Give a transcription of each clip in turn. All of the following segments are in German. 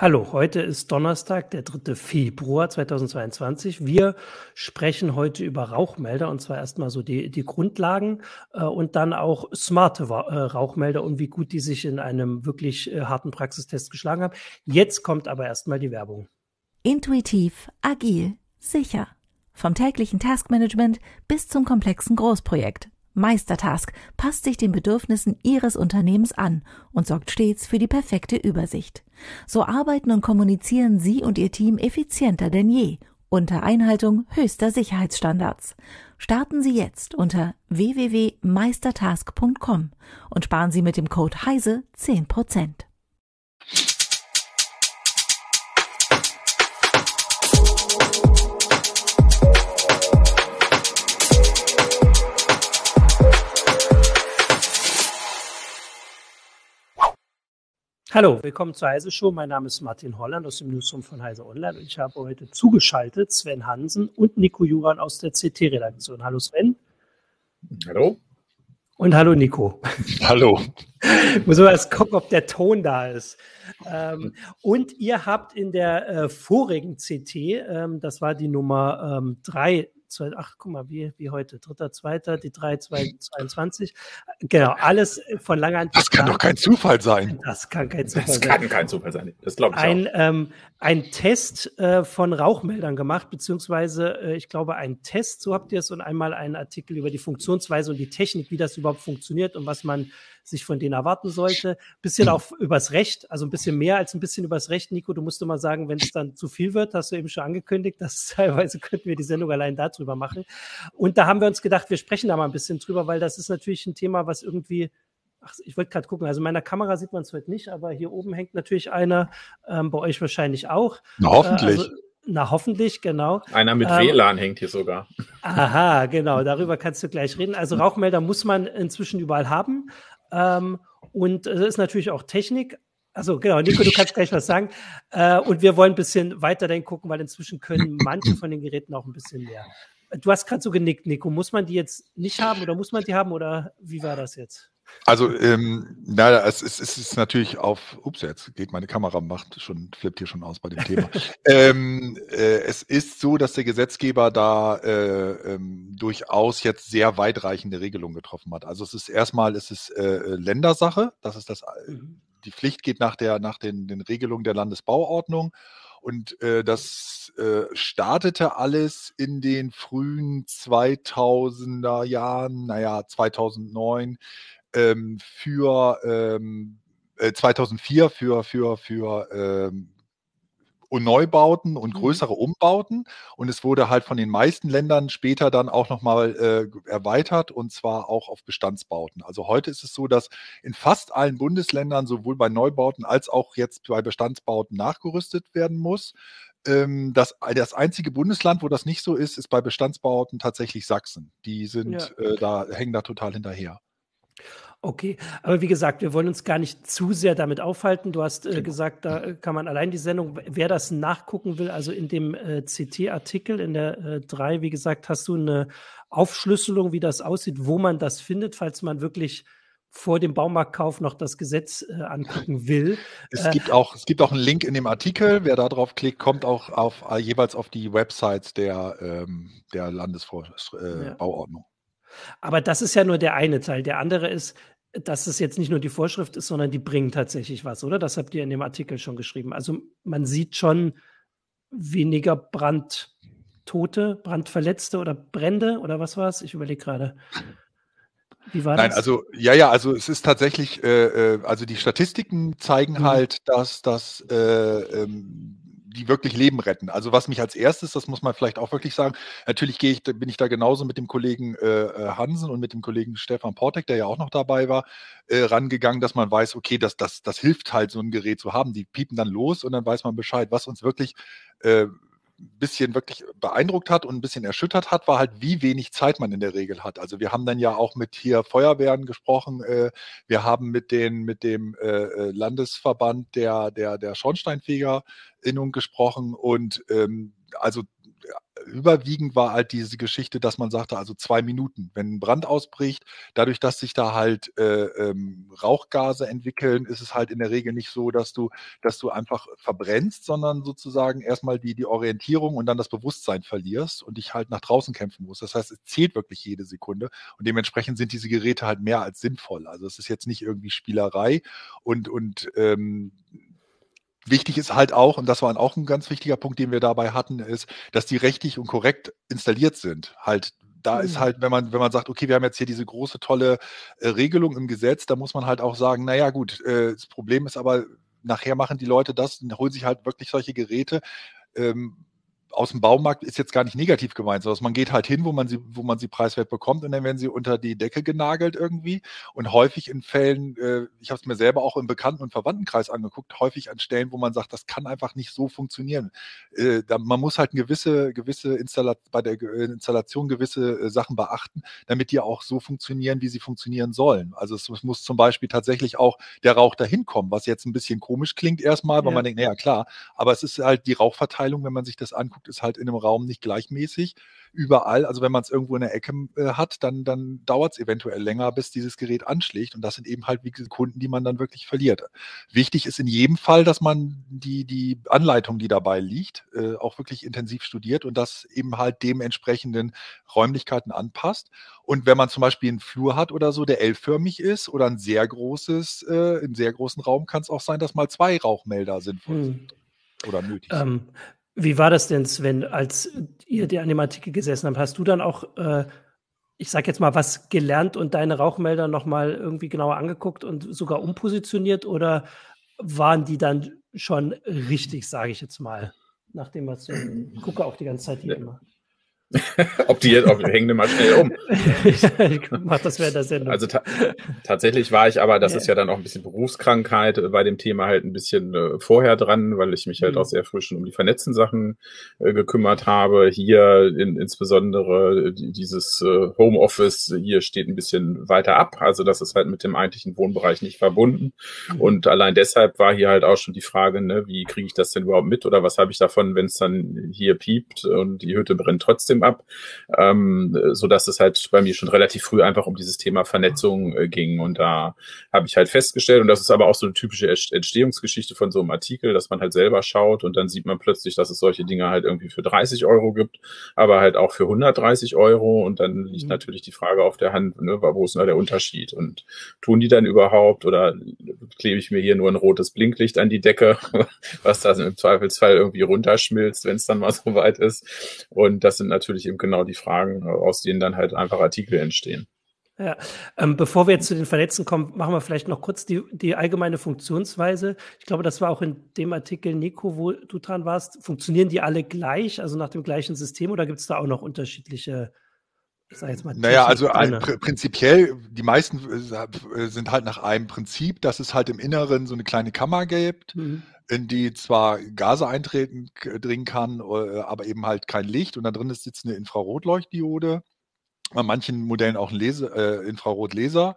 Hallo, heute ist Donnerstag, der 3. Februar 2022. Wir sprechen heute über Rauchmelder und zwar erstmal so die, die Grundlagen äh, und dann auch smarte äh, Rauchmelder und wie gut die sich in einem wirklich äh, harten Praxistest geschlagen haben. Jetzt kommt aber erstmal die Werbung. Intuitiv, agil, sicher. Vom täglichen Taskmanagement bis zum komplexen Großprojekt. Meistertask passt sich den Bedürfnissen Ihres Unternehmens an und sorgt stets für die perfekte Übersicht. So arbeiten und kommunizieren Sie und Ihr Team effizienter denn je unter Einhaltung höchster Sicherheitsstandards. Starten Sie jetzt unter www.meistertask.com und sparen Sie mit dem Code HEISE 10%. Hallo, willkommen zur Heise Show. Mein Name ist Martin Holland aus dem Newsroom von Heise Online und ich habe heute zugeschaltet Sven Hansen und Nico Juran aus der CT-Redaktion. Hallo Sven. Hallo. Und hallo Nico. Hallo. Muss man erst gucken, ob der Ton da ist. Ähm, und ihr habt in der äh, vorigen CT, ähm, das war die Nummer ähm, drei zwei, ach, guck mal, wie, wie heute, dritter, zweiter, die 3, 2, 22. Genau, alles von langer Hand. Das kann doch kein Zufall sein. Das kann kein Zufall sein. Das kann kein Zufall sein. Das glaube ich ein, auch. Ähm, ein Test äh, von Rauchmeldern gemacht, beziehungsweise äh, ich glaube ein Test, so habt ihr es, und einmal einen Artikel über die Funktionsweise und die Technik, wie das überhaupt funktioniert und was man sich von denen erwarten sollte. Bisschen auch übers Recht, also ein bisschen mehr als ein bisschen übers Recht. Nico, du musst immer sagen, wenn es dann zu viel wird, hast du eben schon angekündigt, dass teilweise könnten wir die Sendung allein darüber machen. Und da haben wir uns gedacht, wir sprechen da mal ein bisschen drüber, weil das ist natürlich ein Thema, was irgendwie Ach, ich wollte gerade gucken. Also in meiner Kamera sieht man es heute nicht, aber hier oben hängt natürlich einer. Ähm, bei euch wahrscheinlich auch. Na, hoffentlich. Äh, also, na, hoffentlich, genau. Einer mit ähm, WLAN hängt hier sogar. Aha, genau. Darüber kannst du gleich reden. Also Rauchmelder muss man inzwischen überall haben. Ähm, und das ist natürlich auch Technik. Also genau, Nico, du kannst gleich was sagen. Äh, und wir wollen ein bisschen weiterdenken gucken, weil inzwischen können manche von den Geräten auch ein bisschen mehr. Du hast gerade so genickt, Nico. Muss man die jetzt nicht haben oder muss man die haben oder wie war das jetzt? Also, ähm, naja, es, es, es ist natürlich auf, ups, jetzt geht meine Kamera, macht schon, flippt hier schon aus bei dem Thema. ähm, äh, es ist so, dass der Gesetzgeber da äh, ähm, durchaus jetzt sehr weitreichende Regelungen getroffen hat. Also es ist erstmal, es ist äh, Ländersache, das ist das, mhm. die Pflicht geht nach der, nach den, den Regelungen der Landesbauordnung. Und äh, das äh, startete alles in den frühen 2000er Jahren, naja, 2009 ähm, für ähm, äh, 2004 für, für, für ähm, Neubauten und mhm. größere Umbauten. Und es wurde halt von den meisten Ländern später dann auch nochmal äh, erweitert und zwar auch auf Bestandsbauten. Also heute ist es so, dass in fast allen Bundesländern sowohl bei Neubauten als auch jetzt bei Bestandsbauten nachgerüstet werden muss. Ähm, das, das einzige Bundesland, wo das nicht so ist, ist bei Bestandsbauten tatsächlich Sachsen. Die sind ja. äh, da, hängen da total hinterher. Okay, aber wie gesagt, wir wollen uns gar nicht zu sehr damit aufhalten. Du hast äh, genau. gesagt, da äh, kann man allein die Sendung, wer das nachgucken will, also in dem äh, CT-Artikel in der äh, 3, wie gesagt, hast du eine Aufschlüsselung, wie das aussieht, wo man das findet, falls man wirklich vor dem Baumarktkauf noch das Gesetz äh, angucken will. Es äh, gibt auch, es gibt auch einen Link in dem Artikel. Wer da drauf klickt, kommt auch auf, äh, jeweils auf die Websites der, ähm, der Landesbauordnung. Aber das ist ja nur der eine Teil. Der andere ist, dass es jetzt nicht nur die Vorschrift ist, sondern die bringen tatsächlich was, oder? Das habt ihr in dem Artikel schon geschrieben. Also man sieht schon weniger Brandtote, Brandverletzte oder Brände oder was war es? Ich überlege gerade. Wie war Nein, das? also ja, ja, also es ist tatsächlich, äh, äh also die Statistiken zeigen mhm. halt, dass das äh, ähm, die wirklich Leben retten. Also was mich als erstes, das muss man vielleicht auch wirklich sagen, natürlich gehe ich, bin ich da genauso mit dem Kollegen äh, äh, Hansen und mit dem Kollegen Stefan Portek, der ja auch noch dabei war, äh, rangegangen, dass man weiß, okay, das, das, das hilft halt, so ein Gerät zu haben. Die piepen dann los und dann weiß man Bescheid, was uns wirklich äh, bisschen wirklich beeindruckt hat und ein bisschen erschüttert hat, war halt, wie wenig Zeit man in der Regel hat. Also wir haben dann ja auch mit hier Feuerwehren gesprochen. Äh, wir haben mit den mit dem äh, äh Landesverband der der der Schornsteinfegerinnung gesprochen und ähm, also überwiegend war halt diese Geschichte, dass man sagte, also zwei Minuten, wenn ein Brand ausbricht, dadurch, dass sich da halt äh, ähm, Rauchgase entwickeln, ist es halt in der Regel nicht so, dass du, dass du einfach verbrennst, sondern sozusagen erstmal die, die Orientierung und dann das Bewusstsein verlierst und dich halt nach draußen kämpfen musst. Das heißt, es zählt wirklich jede Sekunde und dementsprechend sind diese Geräte halt mehr als sinnvoll. Also es ist jetzt nicht irgendwie Spielerei und, und ähm, Wichtig ist halt auch, und das war auch ein ganz wichtiger Punkt, den wir dabei hatten, ist, dass die rechtlich und korrekt installiert sind. Halt, da mhm. ist halt, wenn man, wenn man sagt, okay, wir haben jetzt hier diese große, tolle äh, Regelung im Gesetz, da muss man halt auch sagen, naja, gut, äh, das Problem ist aber, nachher machen die Leute das und holen sich halt wirklich solche Geräte. Ähm, aus dem Baumarkt ist jetzt gar nicht negativ gemeint, sondern man geht halt hin, wo man sie, wo man sie preiswert bekommt und dann werden sie unter die Decke genagelt irgendwie. Und häufig in Fällen, äh, ich habe es mir selber auch im Bekannten- und Verwandtenkreis angeguckt, häufig an Stellen, wo man sagt, das kann einfach nicht so funktionieren. Äh, da, man muss halt eine gewisse, gewisse Installa bei der Installation gewisse äh, Sachen beachten, damit die auch so funktionieren, wie sie funktionieren sollen. Also es, es, muss zum Beispiel tatsächlich auch der Rauch dahin kommen, was jetzt ein bisschen komisch klingt erstmal, weil ja. man denkt, naja klar, aber es ist halt die Rauchverteilung, wenn man sich das anguckt, ist halt in einem Raum nicht gleichmäßig überall. Also wenn man es irgendwo in der Ecke äh, hat, dann, dann dauert es eventuell länger, bis dieses Gerät anschlägt. Und das sind eben halt wie Kunden, die man dann wirklich verliert. Wichtig ist in jedem Fall, dass man die, die Anleitung, die dabei liegt, äh, auch wirklich intensiv studiert und das eben halt dementsprechenden Räumlichkeiten anpasst. Und wenn man zum Beispiel einen Flur hat oder so, der L-förmig ist oder ein sehr großes, äh, einen sehr großen Raum, kann es auch sein, dass mal zwei Rauchmelder sinnvoll hm. sind oder nötig sind. Ähm, wie war das denn, Sven, als ihr an dem Artikel gesessen habt? Hast du dann auch, äh, ich sag jetzt mal, was gelernt und deine Rauchmelder nochmal irgendwie genauer angeguckt und sogar umpositioniert oder waren die dann schon richtig, sage ich jetzt mal? Nachdem was so, gucke auch die ganze Zeit hier immer. Ob die jetzt, ob, hängen die mal schnell um. mach das während der Sendung. Also ta tatsächlich war ich aber, das ja. ist ja dann auch ein bisschen Berufskrankheit, äh, bei dem Thema halt ein bisschen äh, vorher dran, weil ich mich halt mhm. auch sehr früh schon um die vernetzten Sachen äh, gekümmert habe. Hier in, insbesondere äh, dieses äh, Homeoffice hier steht ein bisschen weiter ab. Also das ist halt mit dem eigentlichen Wohnbereich nicht verbunden. Mhm. Und allein deshalb war hier halt auch schon die Frage, ne, wie kriege ich das denn überhaupt mit oder was habe ich davon, wenn es dann hier piept und die Hütte brennt trotzdem System ab, ähm, so dass es halt bei mir schon relativ früh einfach um dieses Thema Vernetzung äh, ging. Und da habe ich halt festgestellt, und das ist aber auch so eine typische Entstehungsgeschichte von so einem Artikel, dass man halt selber schaut und dann sieht man plötzlich, dass es solche Dinge halt irgendwie für 30 Euro gibt, aber halt auch für 130 Euro. Und dann liegt mhm. natürlich die Frage auf der Hand, ne, wo ist da der Unterschied? Und tun die dann überhaupt oder klebe ich mir hier nur ein rotes Blinklicht an die Decke, was da im Zweifelsfall irgendwie runterschmilzt, wenn es dann mal so weit ist? Und das sind natürlich natürlich eben genau die Fragen, aus denen dann halt einfach Artikel entstehen. Ja, ähm, bevor wir jetzt zu den Vernetzen kommen, machen wir vielleicht noch kurz die, die allgemeine Funktionsweise. Ich glaube, das war auch in dem Artikel, Nico, wo du dran warst. Funktionieren die alle gleich, also nach dem gleichen System, oder gibt es da auch noch unterschiedliche naja, also ein, pr prinzipiell, die meisten äh, sind halt nach einem Prinzip, dass es halt im Inneren so eine kleine Kammer gibt, mhm. in die zwar Gase eintreten dringen kann, äh, aber eben halt kein Licht. Und da drin ist sitzt eine Infrarotleuchtdiode, bei manchen Modellen auch ein Lese, äh, Infrarotlaser.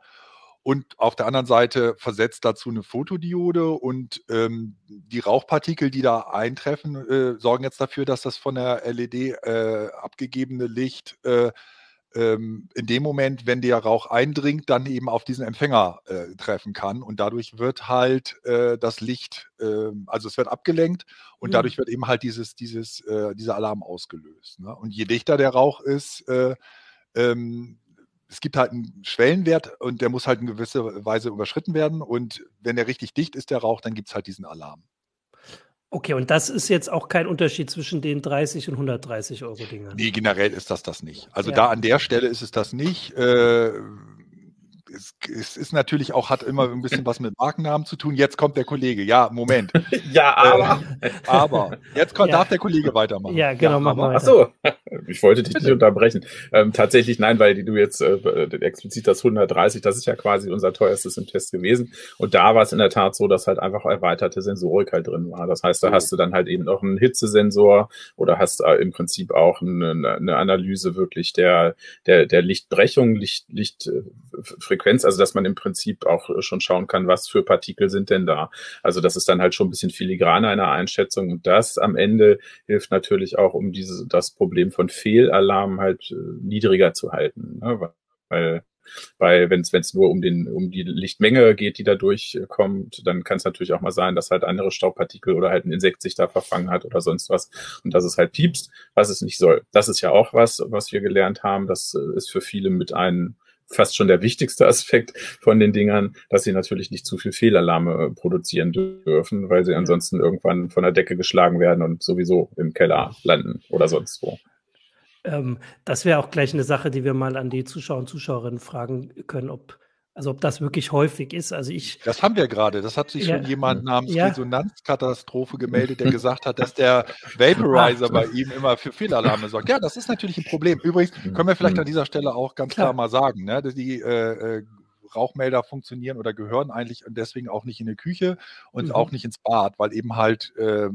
Und auf der anderen Seite versetzt dazu eine Fotodiode und ähm, die Rauchpartikel, die da eintreffen, äh, sorgen jetzt dafür, dass das von der LED äh, abgegebene Licht äh, ähm, in dem Moment, wenn der Rauch eindringt, dann eben auf diesen Empfänger äh, treffen kann. Und dadurch wird halt äh, das Licht, äh, also es wird abgelenkt und mhm. dadurch wird eben halt dieses, dieses, äh, dieser Alarm ausgelöst. Ne? Und je dichter der Rauch ist, äh, ähm, es gibt halt einen Schwellenwert und der muss halt in gewisser Weise überschritten werden. Und wenn der richtig dicht ist, der Rauch, dann gibt es halt diesen Alarm. Okay, und das ist jetzt auch kein Unterschied zwischen den 30 und 130 Euro Dingern. Nee, generell ist das das nicht. Also ja. da an der Stelle ist es das nicht. Äh, es, es, ist natürlich auch, hat immer ein bisschen was mit Markennamen zu tun. Jetzt kommt der Kollege. Ja, Moment. ja, aber. Äh, aber. Jetzt kommt, ja. darf der Kollege weitermachen. Ja, genau, ja, mach mal. Ach so. Ich wollte dich nicht unterbrechen. Ähm, tatsächlich nein, weil du jetzt äh, explizit das 130, das ist ja quasi unser teuerstes im Test gewesen. Und da war es in der Tat so, dass halt einfach erweiterte Sensorik halt drin war. Das heißt, da hast du dann halt eben noch einen Hitzesensor oder hast äh, im Prinzip auch eine, eine Analyse wirklich der, der, der Lichtbrechung, Licht, Lichtfrequenz Frequenz, also dass man im Prinzip auch schon schauen kann, was für Partikel sind denn da. Also das ist dann halt schon ein bisschen filigraner einer Einschätzung und das am Ende hilft natürlich auch, um diese, das Problem von Fehlalarm halt äh, niedriger zu halten, ne? weil weil wenn es nur um den um die Lichtmenge geht, die da durchkommt, dann kann es natürlich auch mal sein, dass halt andere Staubpartikel oder halt ein Insekt sich da verfangen hat oder sonst was und dass es halt piepst, was es nicht soll. Das ist ja auch was, was wir gelernt haben. Das äh, ist für viele mit einem fast schon der wichtigste Aspekt von den Dingern, dass sie natürlich nicht zu viel Fehlalarme produzieren dürfen, weil sie ansonsten irgendwann von der Decke geschlagen werden und sowieso im Keller landen oder sonst wo. Ähm, das wäre auch gleich eine Sache, die wir mal an die Zuschauer und Zuschauerinnen fragen können, ob also ob das wirklich häufig ist. Also ich. Das haben wir gerade. Das hat sich ja, schon jemand namens ja. Resonanzkatastrophe gemeldet, der gesagt hat, dass der Vaporizer bei ihm immer für Fehlalarme sorgt. Ja, das ist natürlich ein Problem. Übrigens können wir vielleicht an dieser Stelle auch ganz klar, klar mal sagen, ne, die äh, äh, Rauchmelder funktionieren oder gehören eigentlich deswegen auch nicht in die Küche und mhm. auch nicht ins Bad, weil eben halt äh,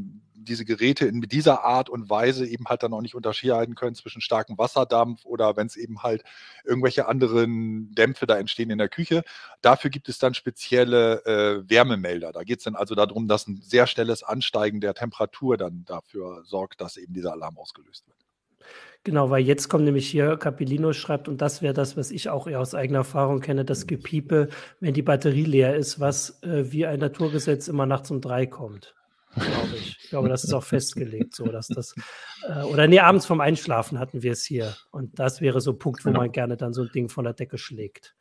diese Geräte in dieser Art und Weise eben halt dann auch nicht unterscheiden können zwischen starkem Wasserdampf oder wenn es eben halt irgendwelche anderen Dämpfe da entstehen in der Küche. Dafür gibt es dann spezielle äh, Wärmemelder. Da geht es dann also darum, dass ein sehr schnelles Ansteigen der Temperatur dann dafür sorgt, dass eben dieser Alarm ausgelöst wird. Genau, weil jetzt kommt nämlich hier, Capilino schreibt, und das wäre das, was ich auch eher aus eigener Erfahrung kenne, das Gepiepe, wenn die Batterie leer ist, was äh, wie ein Naturgesetz immer nachts um drei kommt glaube ich. Ich glaube, das ist auch festgelegt, so dass das äh, oder nee, abends vom Einschlafen hatten wir es hier. Und das wäre so ein Punkt, wo genau. man gerne dann so ein Ding von der Decke schlägt.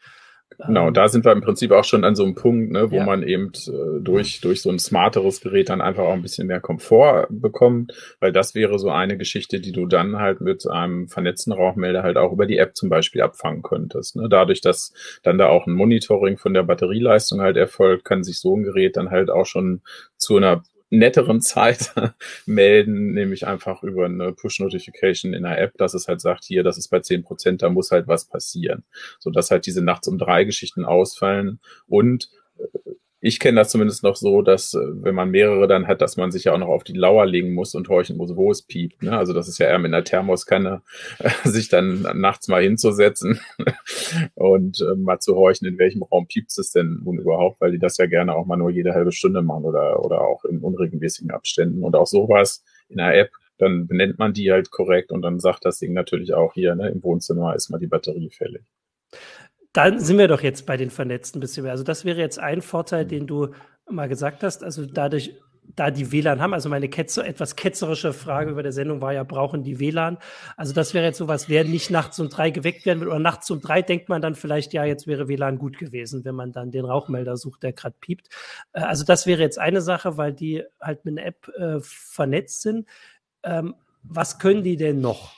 Genau, ähm, da sind wir im Prinzip auch schon an so einem Punkt, ne, wo ja. man eben äh, durch, durch so ein smarteres Gerät dann einfach auch ein bisschen mehr Komfort bekommt, weil das wäre so eine Geschichte, die du dann halt mit einem vernetzten Rauchmelder halt auch über die App zum Beispiel abfangen könntest. Ne? Dadurch, dass dann da auch ein Monitoring von der Batterieleistung halt erfolgt, kann sich so ein Gerät dann halt auch schon zu einer netteren Zeit melden, nämlich einfach über eine Push-Notification in der App, dass es halt sagt, hier, das ist bei zehn Prozent, da muss halt was passieren. So dass halt diese nachts um drei Geschichten ausfallen und äh, ich kenne das zumindest noch so, dass äh, wenn man mehrere dann hat, dass man sich ja auch noch auf die Lauer legen muss und horchen muss, wo es piept. Ne? Also das ist ja eher mit einer Thermoskanne, sich dann nachts mal hinzusetzen und äh, mal zu horchen, in welchem Raum piept es denn nun überhaupt, weil die das ja gerne auch mal nur jede halbe Stunde machen oder, oder auch in unregelmäßigen Abständen. Und auch sowas in der App, dann benennt man die halt korrekt und dann sagt das Ding natürlich auch hier, ne, im Wohnzimmer ist mal die Batterie fällig. Dann sind wir doch jetzt bei den Vernetzten ein bisschen mehr. Also das wäre jetzt ein Vorteil, den du mal gesagt hast. Also dadurch, da die WLAN haben, also meine Ketzer, etwas ketzerische Frage über der Sendung war ja, brauchen die WLAN? Also das wäre jetzt sowas, wer nicht nachts um drei geweckt werden will oder nachts um drei denkt man dann vielleicht, ja, jetzt wäre WLAN gut gewesen, wenn man dann den Rauchmelder sucht, der gerade piept. Äh, also das wäre jetzt eine Sache, weil die halt mit einer App äh, vernetzt sind. Ähm, was können die denn noch?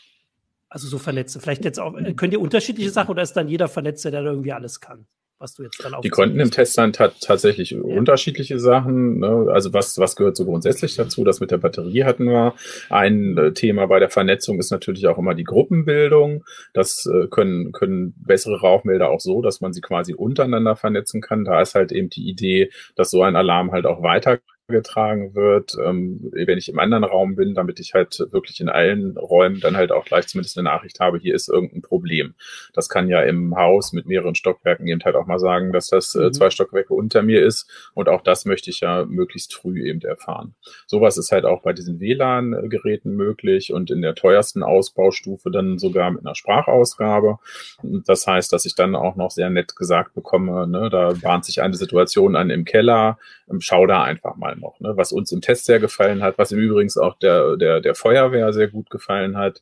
Also so vernetzen. Vielleicht jetzt auch, äh, könnt ihr unterschiedliche Sachen oder ist dann jeder Vernetzte, der da irgendwie alles kann? Was du jetzt dann auch. Die konnten im Testland tatsächlich ja. unterschiedliche Sachen. Ne? Also was, was gehört so grundsätzlich dazu? Das mit der Batterie hatten wir. Ein äh, Thema bei der Vernetzung ist natürlich auch immer die Gruppenbildung. Das äh, können, können bessere Rauchmelder auch so, dass man sie quasi untereinander vernetzen kann. Da ist halt eben die Idee, dass so ein Alarm halt auch weiter getragen wird, ähm, wenn ich im anderen Raum bin, damit ich halt wirklich in allen Räumen dann halt auch gleich zumindest eine Nachricht habe, hier ist irgendein Problem. Das kann ja im Haus mit mehreren Stockwerken eben halt auch mal sagen, dass das äh, mhm. zwei Stockwerke unter mir ist und auch das möchte ich ja möglichst früh eben erfahren. Sowas ist halt auch bei diesen WLAN-Geräten möglich und in der teuersten Ausbaustufe dann sogar mit einer Sprachausgabe. Das heißt, dass ich dann auch noch sehr nett gesagt bekomme, ne, da bahnt sich eine Situation an im Keller, ähm, schau da einfach mal noch, ne? was uns im Test sehr gefallen hat, was im Übrigen auch der, der, der Feuerwehr sehr gut gefallen hat,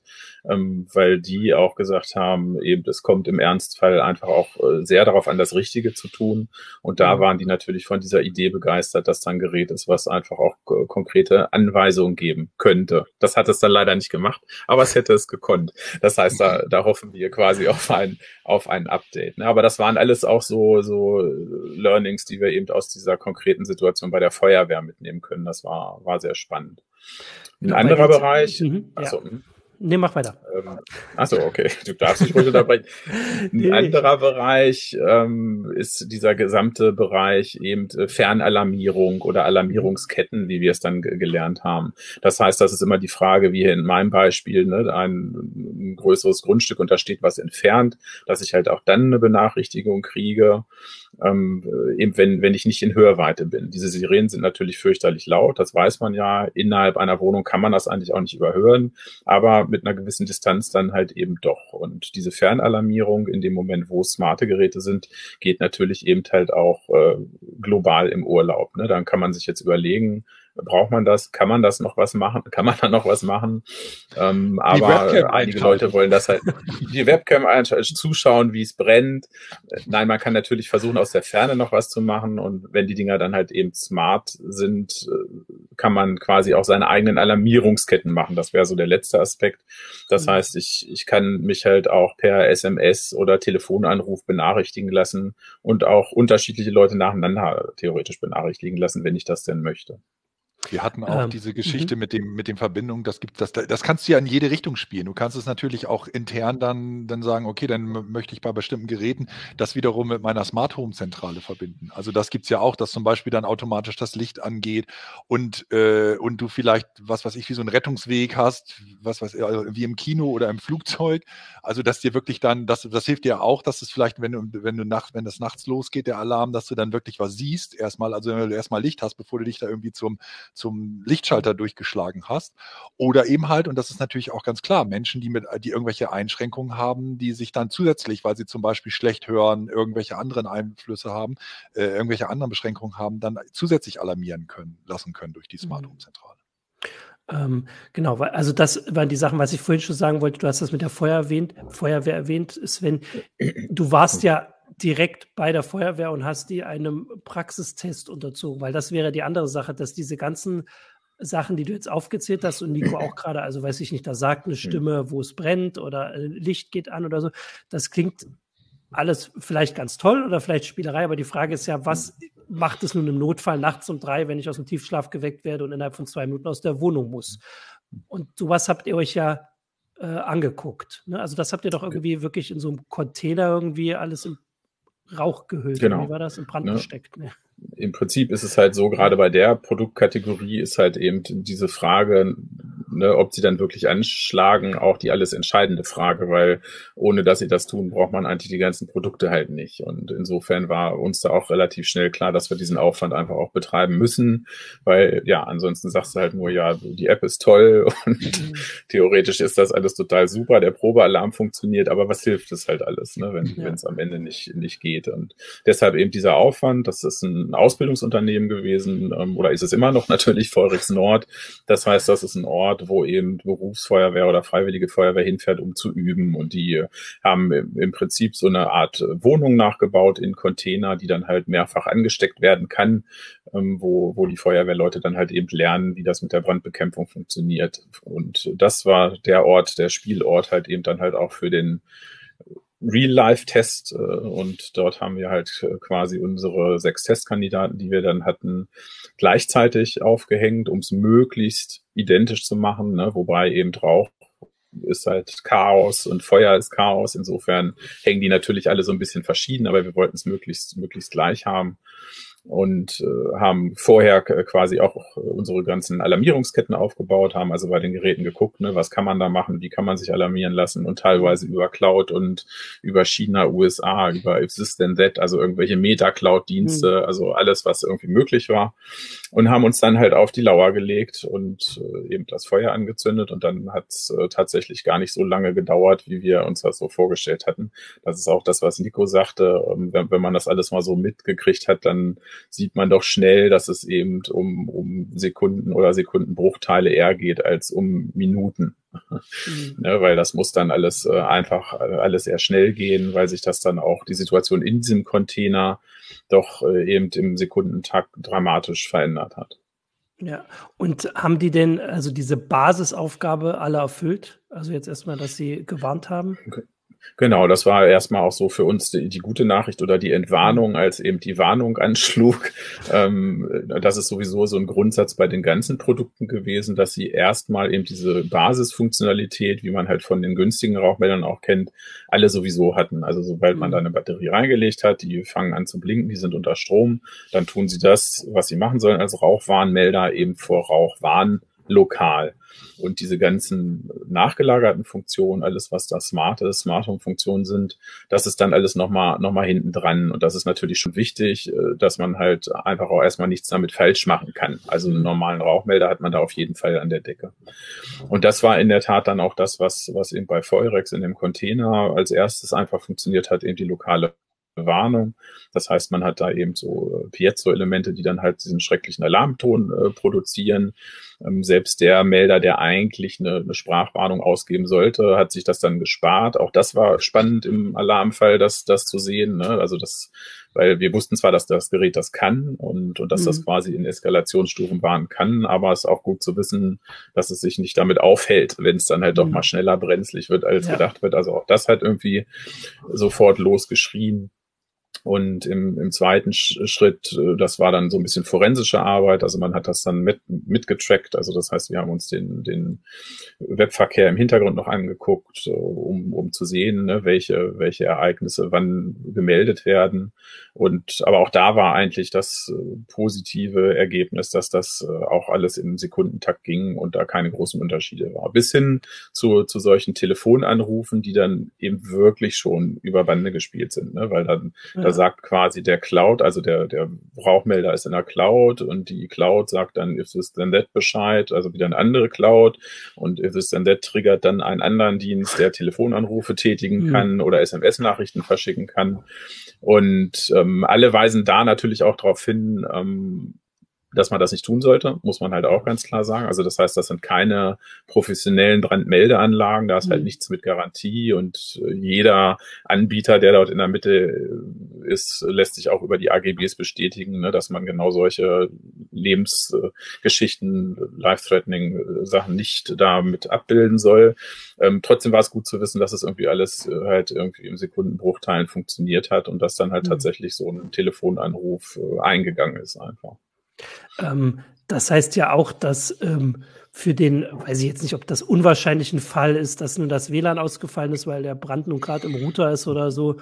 ähm, weil die auch gesagt haben, eben, es kommt im Ernstfall einfach auch äh, sehr darauf an, das Richtige zu tun. Und da mhm. waren die natürlich von dieser Idee begeistert, dass da ein Gerät ist, was einfach auch äh, konkrete Anweisungen geben könnte. Das hat es dann leider nicht gemacht, aber es hätte es gekonnt. Das heißt, da, da hoffen wir quasi auf ein, auf ein Update. Ne? Aber das waren alles auch so, so Learnings, die wir eben aus dieser konkreten Situation bei der Feuerwehr mitnehmen können. Das war, war sehr spannend. Ein anderer Bereich. Mhm, ja. Nee, mach weiter. Ähm, achso, okay. Du darfst dich ruhig unterbrechen. Ein nee, anderer Bereich ähm, ist dieser gesamte Bereich eben äh, Fernalarmierung oder Alarmierungsketten, wie wir es dann gelernt haben. Das heißt, das ist immer die Frage, wie hier in meinem Beispiel, ne, ein, ein größeres Grundstück und da steht was entfernt, dass ich halt auch dann eine Benachrichtigung kriege ähm, eben wenn, wenn ich nicht in Hörweite bin. Diese Sirenen sind natürlich fürchterlich laut, das weiß man ja. Innerhalb einer Wohnung kann man das eigentlich auch nicht überhören, aber mit einer gewissen Distanz dann halt eben doch. Und diese Fernalarmierung in dem Moment, wo smarte Geräte sind, geht natürlich eben halt auch äh, global im Urlaub. Ne? Dann kann man sich jetzt überlegen, braucht man das? Kann man das noch was machen? Kann man da noch was machen? Ähm, aber einige Leute wollen das halt, die Webcam zuschauen, wie es brennt. Nein, man kann natürlich versuchen, aus der Ferne noch was zu machen. Und wenn die Dinger dann halt eben smart sind, äh, kann man quasi auch seine eigenen Alarmierungsketten machen. Das wäre so der letzte Aspekt. Das mhm. heißt, ich, ich kann mich halt auch per SMS oder Telefonanruf benachrichtigen lassen und auch unterschiedliche Leute nacheinander theoretisch benachrichtigen lassen, wenn ich das denn möchte. Wir hatten auch ähm, diese Geschichte -hmm. mit dem mit dem Verbindung, das gibt das das kannst du ja in jede Richtung spielen. Du kannst es natürlich auch intern dann dann sagen, okay, dann möchte ich bei bestimmten Geräten das wiederum mit meiner Smart Home Zentrale verbinden. Also das gibt's ja auch, dass zum Beispiel dann automatisch das Licht angeht und äh, und du vielleicht was was ich wie so einen Rettungsweg hast, was was also wie im Kino oder im Flugzeug. Also dass dir wirklich dann das das hilft dir auch, dass es vielleicht wenn du wenn du nachts wenn das nachts losgeht der Alarm, dass du dann wirklich was siehst erstmal, also wenn du erstmal Licht hast, bevor du dich da irgendwie zum zum Lichtschalter durchgeschlagen hast. Oder eben halt, und das ist natürlich auch ganz klar, Menschen, die mit, die irgendwelche Einschränkungen haben, die sich dann zusätzlich, weil sie zum Beispiel schlecht hören, irgendwelche anderen Einflüsse haben, äh, irgendwelche anderen Beschränkungen haben, dann zusätzlich alarmieren können, lassen können durch die Smart mhm. Home Zentrale. Ähm, genau, also das waren die Sachen, was ich vorhin schon sagen wollte. Du hast das mit der Feuer erwähnt, Feuerwehr erwähnt, Sven. Du warst ja direkt bei der Feuerwehr und hast die einem Praxistest unterzogen, weil das wäre die andere Sache, dass diese ganzen Sachen, die du jetzt aufgezählt hast und Nico auch gerade, also weiß ich nicht, da sagt eine Stimme, wo es brennt oder Licht geht an oder so, das klingt alles vielleicht ganz toll oder vielleicht Spielerei, aber die Frage ist ja, was macht es nun im Notfall nachts um drei, wenn ich aus dem Tiefschlaf geweckt werde und innerhalb von zwei Minuten aus der Wohnung muss? Und sowas habt ihr euch ja äh, angeguckt. Ne? Also das habt ihr doch irgendwie wirklich in so einem Container irgendwie alles im Rauch gehüllt. Genau. Wie war das? In Brand ne? gesteckt. Ne? Im Prinzip ist es halt so, gerade bei der Produktkategorie ist halt eben diese Frage, ne, ob sie dann wirklich anschlagen, auch die alles entscheidende Frage, weil ohne dass sie das tun, braucht man eigentlich die ganzen Produkte halt nicht. Und insofern war uns da auch relativ schnell klar, dass wir diesen Aufwand einfach auch betreiben müssen, weil ja, ansonsten sagst du halt nur, ja, die App ist toll und mhm. theoretisch ist das alles total super, der Probealarm funktioniert, aber was hilft es halt alles, ne, wenn ja. es am Ende nicht, nicht geht. Und deshalb eben dieser Aufwand, das ist ein Ausbildungsunternehmen gewesen ähm, oder ist es immer noch natürlich Feurix Nord. Das heißt, das ist ein Ort, wo eben Berufsfeuerwehr oder Freiwillige Feuerwehr hinfährt, um zu üben. Und die haben im Prinzip so eine Art Wohnung nachgebaut in Container, die dann halt mehrfach angesteckt werden kann, ähm, wo, wo die Feuerwehrleute dann halt eben lernen, wie das mit der Brandbekämpfung funktioniert. Und das war der Ort, der Spielort halt eben dann halt auch für den Real-Life-Test äh, und dort haben wir halt äh, quasi unsere sechs Testkandidaten, die wir dann hatten, gleichzeitig aufgehängt, um es möglichst identisch zu machen, ne? wobei eben Rauch ist halt Chaos und Feuer ist Chaos. Insofern hängen die natürlich alle so ein bisschen verschieden, aber wir wollten es möglichst, möglichst gleich haben und äh, haben vorher quasi auch unsere ganzen Alarmierungsketten aufgebaut, haben also bei den Geräten geguckt, ne, was kann man da machen, wie kann man sich alarmieren lassen und teilweise über Cloud und über China, USA, über If This Then That, also irgendwelche Meta-Cloud-Dienste, mhm. also alles, was irgendwie möglich war und haben uns dann halt auf die Lauer gelegt und äh, eben das Feuer angezündet und dann hat es äh, tatsächlich gar nicht so lange gedauert, wie wir uns das so vorgestellt hatten. Das ist auch das, was Nico sagte, ähm, wenn, wenn man das alles mal so mitgekriegt hat, dann sieht man doch schnell, dass es eben um, um Sekunden oder Sekundenbruchteile eher geht als um Minuten. Mhm. ne, weil das muss dann alles äh, einfach äh, alles sehr schnell gehen, weil sich das dann auch die Situation in diesem Container doch äh, eben im Sekundentakt dramatisch verändert hat. Ja, und haben die denn also diese Basisaufgabe alle erfüllt? Also jetzt erstmal, dass sie gewarnt haben? Okay. Genau, das war erstmal auch so für uns die, die, gute Nachricht oder die Entwarnung, als eben die Warnung anschlug. Ähm, das ist sowieso so ein Grundsatz bei den ganzen Produkten gewesen, dass sie erstmal eben diese Basisfunktionalität, wie man halt von den günstigen Rauchmeldern auch kennt, alle sowieso hatten. Also sobald man mhm. da eine Batterie reingelegt hat, die fangen an zu blinken, die sind unter Strom, dann tun sie das, was sie machen sollen als Rauchwarnmelder eben vor Rauchwarn lokal. Und diese ganzen nachgelagerten Funktionen, alles was da smarte Smart Home Funktionen sind, das ist dann alles nochmal noch mal hinten dran. Und das ist natürlich schon wichtig, äh, dass man halt einfach auch erstmal nichts damit falsch machen kann. Also einen normalen Rauchmelder hat man da auf jeden Fall an der Decke. Und das war in der Tat dann auch das, was, was eben bei Feurex in dem Container als erstes einfach funktioniert hat, eben die lokale Warnung. Das heißt, man hat da eben so äh, Piezo-Elemente, die dann halt diesen schrecklichen Alarmton äh, produzieren. Ähm, selbst der Melder, der eigentlich eine, eine, Sprachwarnung ausgeben sollte, hat sich das dann gespart. Auch das war spannend im Alarmfall, das, das zu sehen. Ne? Also das, weil wir wussten zwar, dass das Gerät das kann und, und dass mhm. das quasi in Eskalationsstufen warnen kann, aber es ist auch gut zu wissen, dass es sich nicht damit aufhält, wenn es dann halt mhm. doch mal schneller brenzlig wird, als ja. gedacht wird. Also auch das hat irgendwie sofort losgeschrien. Und im, im zweiten Schritt, äh, das war dann so ein bisschen forensische Arbeit. Also man hat das dann mit, mitgetrackt. Also das heißt, wir haben uns den, den Webverkehr im Hintergrund noch angeguckt, um, um zu sehen, ne, welche, welche Ereignisse wann gemeldet werden. Und aber auch da war eigentlich das äh, positive Ergebnis, dass das äh, auch alles im Sekundentakt ging und da keine großen Unterschiede war. Bis hin zu, zu solchen Telefonanrufen, die dann eben wirklich schon über Bande gespielt sind, ne? weil dann ja. da sagt quasi der Cloud, also der, der Rauchmelder ist in der Cloud und die Cloud sagt dann, if this then that Bescheid, also wieder eine andere Cloud und if this then that triggert dann einen anderen Dienst, der Telefonanrufe tätigen mhm. kann oder SMS-Nachrichten verschicken kann. Und ähm, alle weisen da natürlich auch darauf hin, ähm, dass man das nicht tun sollte, muss man halt auch ganz klar sagen. Also das heißt, das sind keine professionellen Brandmeldeanlagen, da ist halt mhm. halt nichts mit Garantie und äh, jeder Anbieter, der dort in der Mitte äh, ist, lässt sich auch über die AGBs bestätigen, ne, dass man genau solche Lebensgeschichten, life-threatening äh, Sachen nicht damit abbilden soll. Ähm, trotzdem war es gut zu wissen, dass es irgendwie alles halt irgendwie im Sekundenbruchteilen funktioniert hat und dass dann halt mhm. tatsächlich so ein Telefonanruf eingegangen ist einfach. Ähm, das heißt ja auch, dass ähm, für den, weiß ich jetzt nicht, ob das unwahrscheinlich ein Fall ist, dass nun das WLAN ausgefallen ist, weil der Brand nun gerade im Router ist oder so.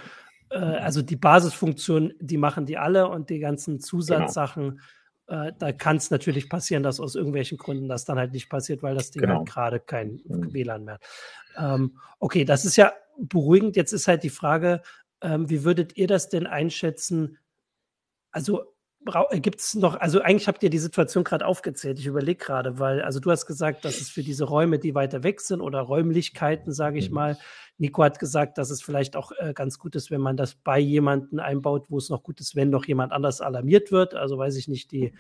Äh, also die Basisfunktion, die machen die alle und die ganzen Zusatzsachen, genau. äh, da kann es natürlich passieren, dass aus irgendwelchen Gründen das dann halt nicht passiert, weil das Ding genau. halt gerade kein mhm. WLAN mehr hat. Ähm, okay, das ist ja beruhigend. Jetzt ist halt die Frage, ähm, wie würdet ihr das denn einschätzen? Also gibt es noch, also eigentlich habt ihr die Situation gerade aufgezählt. Ich überlege gerade, weil, also du hast gesagt, dass es für diese Räume, die weiter weg sind oder Räumlichkeiten, sage ich mhm. mal, Nico hat gesagt, dass es vielleicht auch äh, ganz gut ist, wenn man das bei jemanden einbaut, wo es noch gut ist, wenn noch jemand anders alarmiert wird. Also weiß ich nicht, die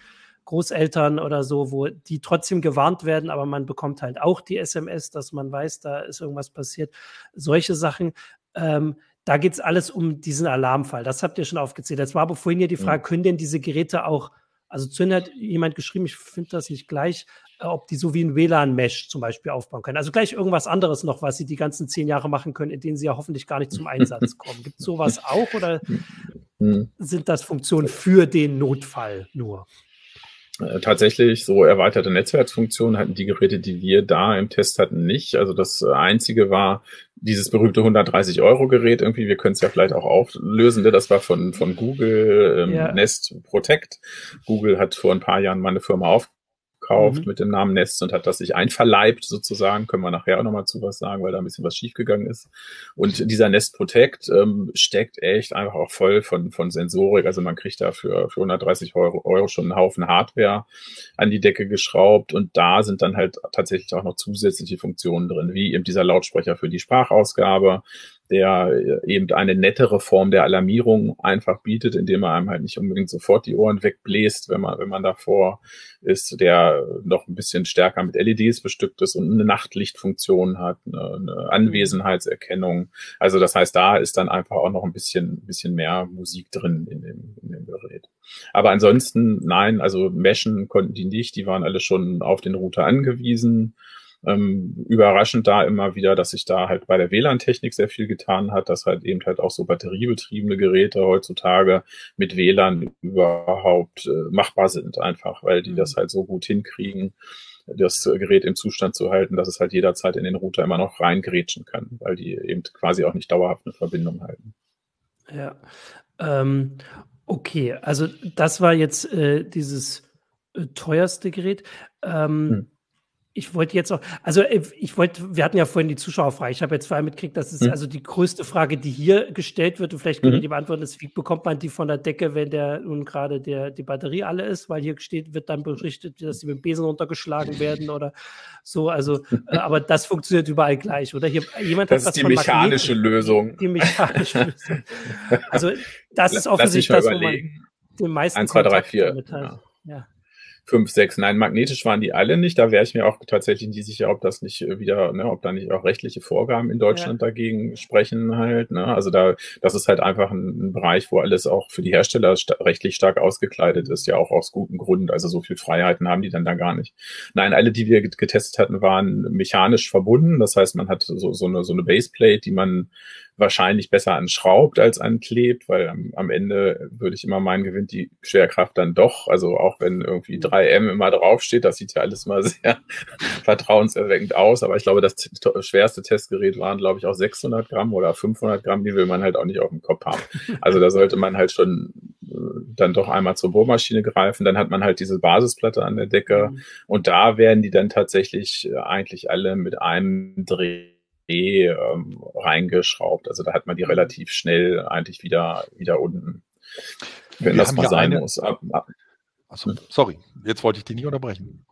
Großeltern oder so, wo die trotzdem gewarnt werden, aber man bekommt halt auch die SMS, dass man weiß, da ist irgendwas passiert. Solche Sachen. Ähm, da geht es alles um diesen Alarmfall. Das habt ihr schon aufgezählt. Jetzt war aber vorhin ja die Frage, können denn diese Geräte auch, also zu hat jemand geschrieben, ich finde das nicht gleich, äh, ob die so wie ein WLAN-Mesh zum Beispiel aufbauen können. Also gleich irgendwas anderes noch, was sie die ganzen zehn Jahre machen können, in denen sie ja hoffentlich gar nicht zum Einsatz kommen. Gibt es sowas auch oder hm. sind das Funktionen für den Notfall nur? Äh, tatsächlich so erweiterte Netzwerksfunktionen hatten die Geräte, die wir da im Test hatten, nicht. Also das einzige war dieses berühmte 130 Euro Gerät irgendwie. Wir können es ja vielleicht auch auflösen. Ne? Das war von, von Google ähm, ja. Nest Protect. Google hat vor ein paar Jahren mal eine Firma auf, gekauft mhm. mit dem Namen Nest und hat das sich einverleibt sozusagen. Können wir nachher auch nochmal zu was sagen, weil da ein bisschen was schiefgegangen ist. Und dieser Nest Protect ähm, steckt echt einfach auch voll von, von Sensorik. Also man kriegt da für, für 130 Euro, Euro schon einen Haufen Hardware an die Decke geschraubt und da sind dann halt tatsächlich auch noch zusätzliche Funktionen drin, wie eben dieser Lautsprecher für die Sprachausgabe, der eben eine nettere Form der Alarmierung einfach bietet, indem er einem halt nicht unbedingt sofort die Ohren wegbläst, wenn man, wenn man davor ist, der noch ein bisschen stärker mit LEDs bestückt ist und eine Nachtlichtfunktion hat, eine, eine Anwesenheitserkennung. Also das heißt, da ist dann einfach auch noch ein bisschen, bisschen mehr Musik drin in dem, in dem Gerät. Aber ansonsten, nein, also Meschen konnten die nicht, die waren alle schon auf den Router angewiesen ähm, überraschend da immer wieder, dass sich da halt bei der WLAN-Technik sehr viel getan hat, dass halt eben halt auch so batteriebetriebene Geräte heutzutage mit WLAN überhaupt äh, machbar sind einfach, weil die mhm. das halt so gut hinkriegen, das Gerät im Zustand zu halten, dass es halt jederzeit in den Router immer noch reingrätschen kann, weil die eben quasi auch nicht dauerhaft eine Verbindung halten. Ja. Ähm, okay, also das war jetzt äh, dieses äh, teuerste Gerät. Ähm, hm ich wollte jetzt auch, also äh, ich wollte, wir hatten ja vorhin die Zuschauerfrage. Ich habe jetzt vor allem mitgekriegt, das ist mhm. also die größte Frage, die hier gestellt wird. Und vielleicht könnt ihr mhm. die beantworten, ist, wie bekommt man die von der Decke, wenn der nun gerade der, die Batterie alle ist? Weil hier steht, wird dann berichtet, dass sie mit dem Besen runtergeschlagen werden oder so. Also, äh, aber das funktioniert überall gleich, oder? Hier, jemand das hat ist die mechanische Magneten, Lösung. Die, die, mechanische Lösung. Also, das ist offensichtlich das, wo man den meisten 1, 2, 3, 4. Damit hat. Ja. ja fünf, sechs. Nein, magnetisch waren die alle nicht. Da wäre ich mir auch tatsächlich nicht sicher, ob das nicht äh, wieder, ne, ob da nicht auch rechtliche Vorgaben in Deutschland ja. dagegen sprechen halt. Ne? Also da, das ist halt einfach ein, ein Bereich, wo alles auch für die Hersteller sta rechtlich stark ausgekleidet ist, ja auch aus gutem Grund. Also so viel Freiheiten haben die dann da gar nicht. Nein, alle, die wir getestet hatten, waren mechanisch verbunden. Das heißt, man hat so, so eine, so eine Baseplate, die man wahrscheinlich besser anschraubt als anklebt, weil am, am Ende würde ich immer meinen, gewinnt die Schwerkraft dann doch. Also auch wenn irgendwie 3M immer draufsteht, das sieht ja alles mal sehr vertrauenserweckend aus. Aber ich glaube, das schwerste Testgerät waren, glaube ich, auch 600 Gramm oder 500 Gramm. Die will man halt auch nicht auf dem Kopf haben. Also da sollte man halt schon äh, dann doch einmal zur Bohrmaschine greifen. Dann hat man halt diese Basisplatte an der Decke. Mhm. Und da werden die dann tatsächlich äh, eigentlich alle mit einem Dreh ähm, reingeschraubt. Also da hat man die mhm. relativ schnell eigentlich wieder, wieder unten, wenn Wir das mal sein eine, muss. Ab, ab, Achso, sorry, jetzt wollte ich dich nicht unterbrechen.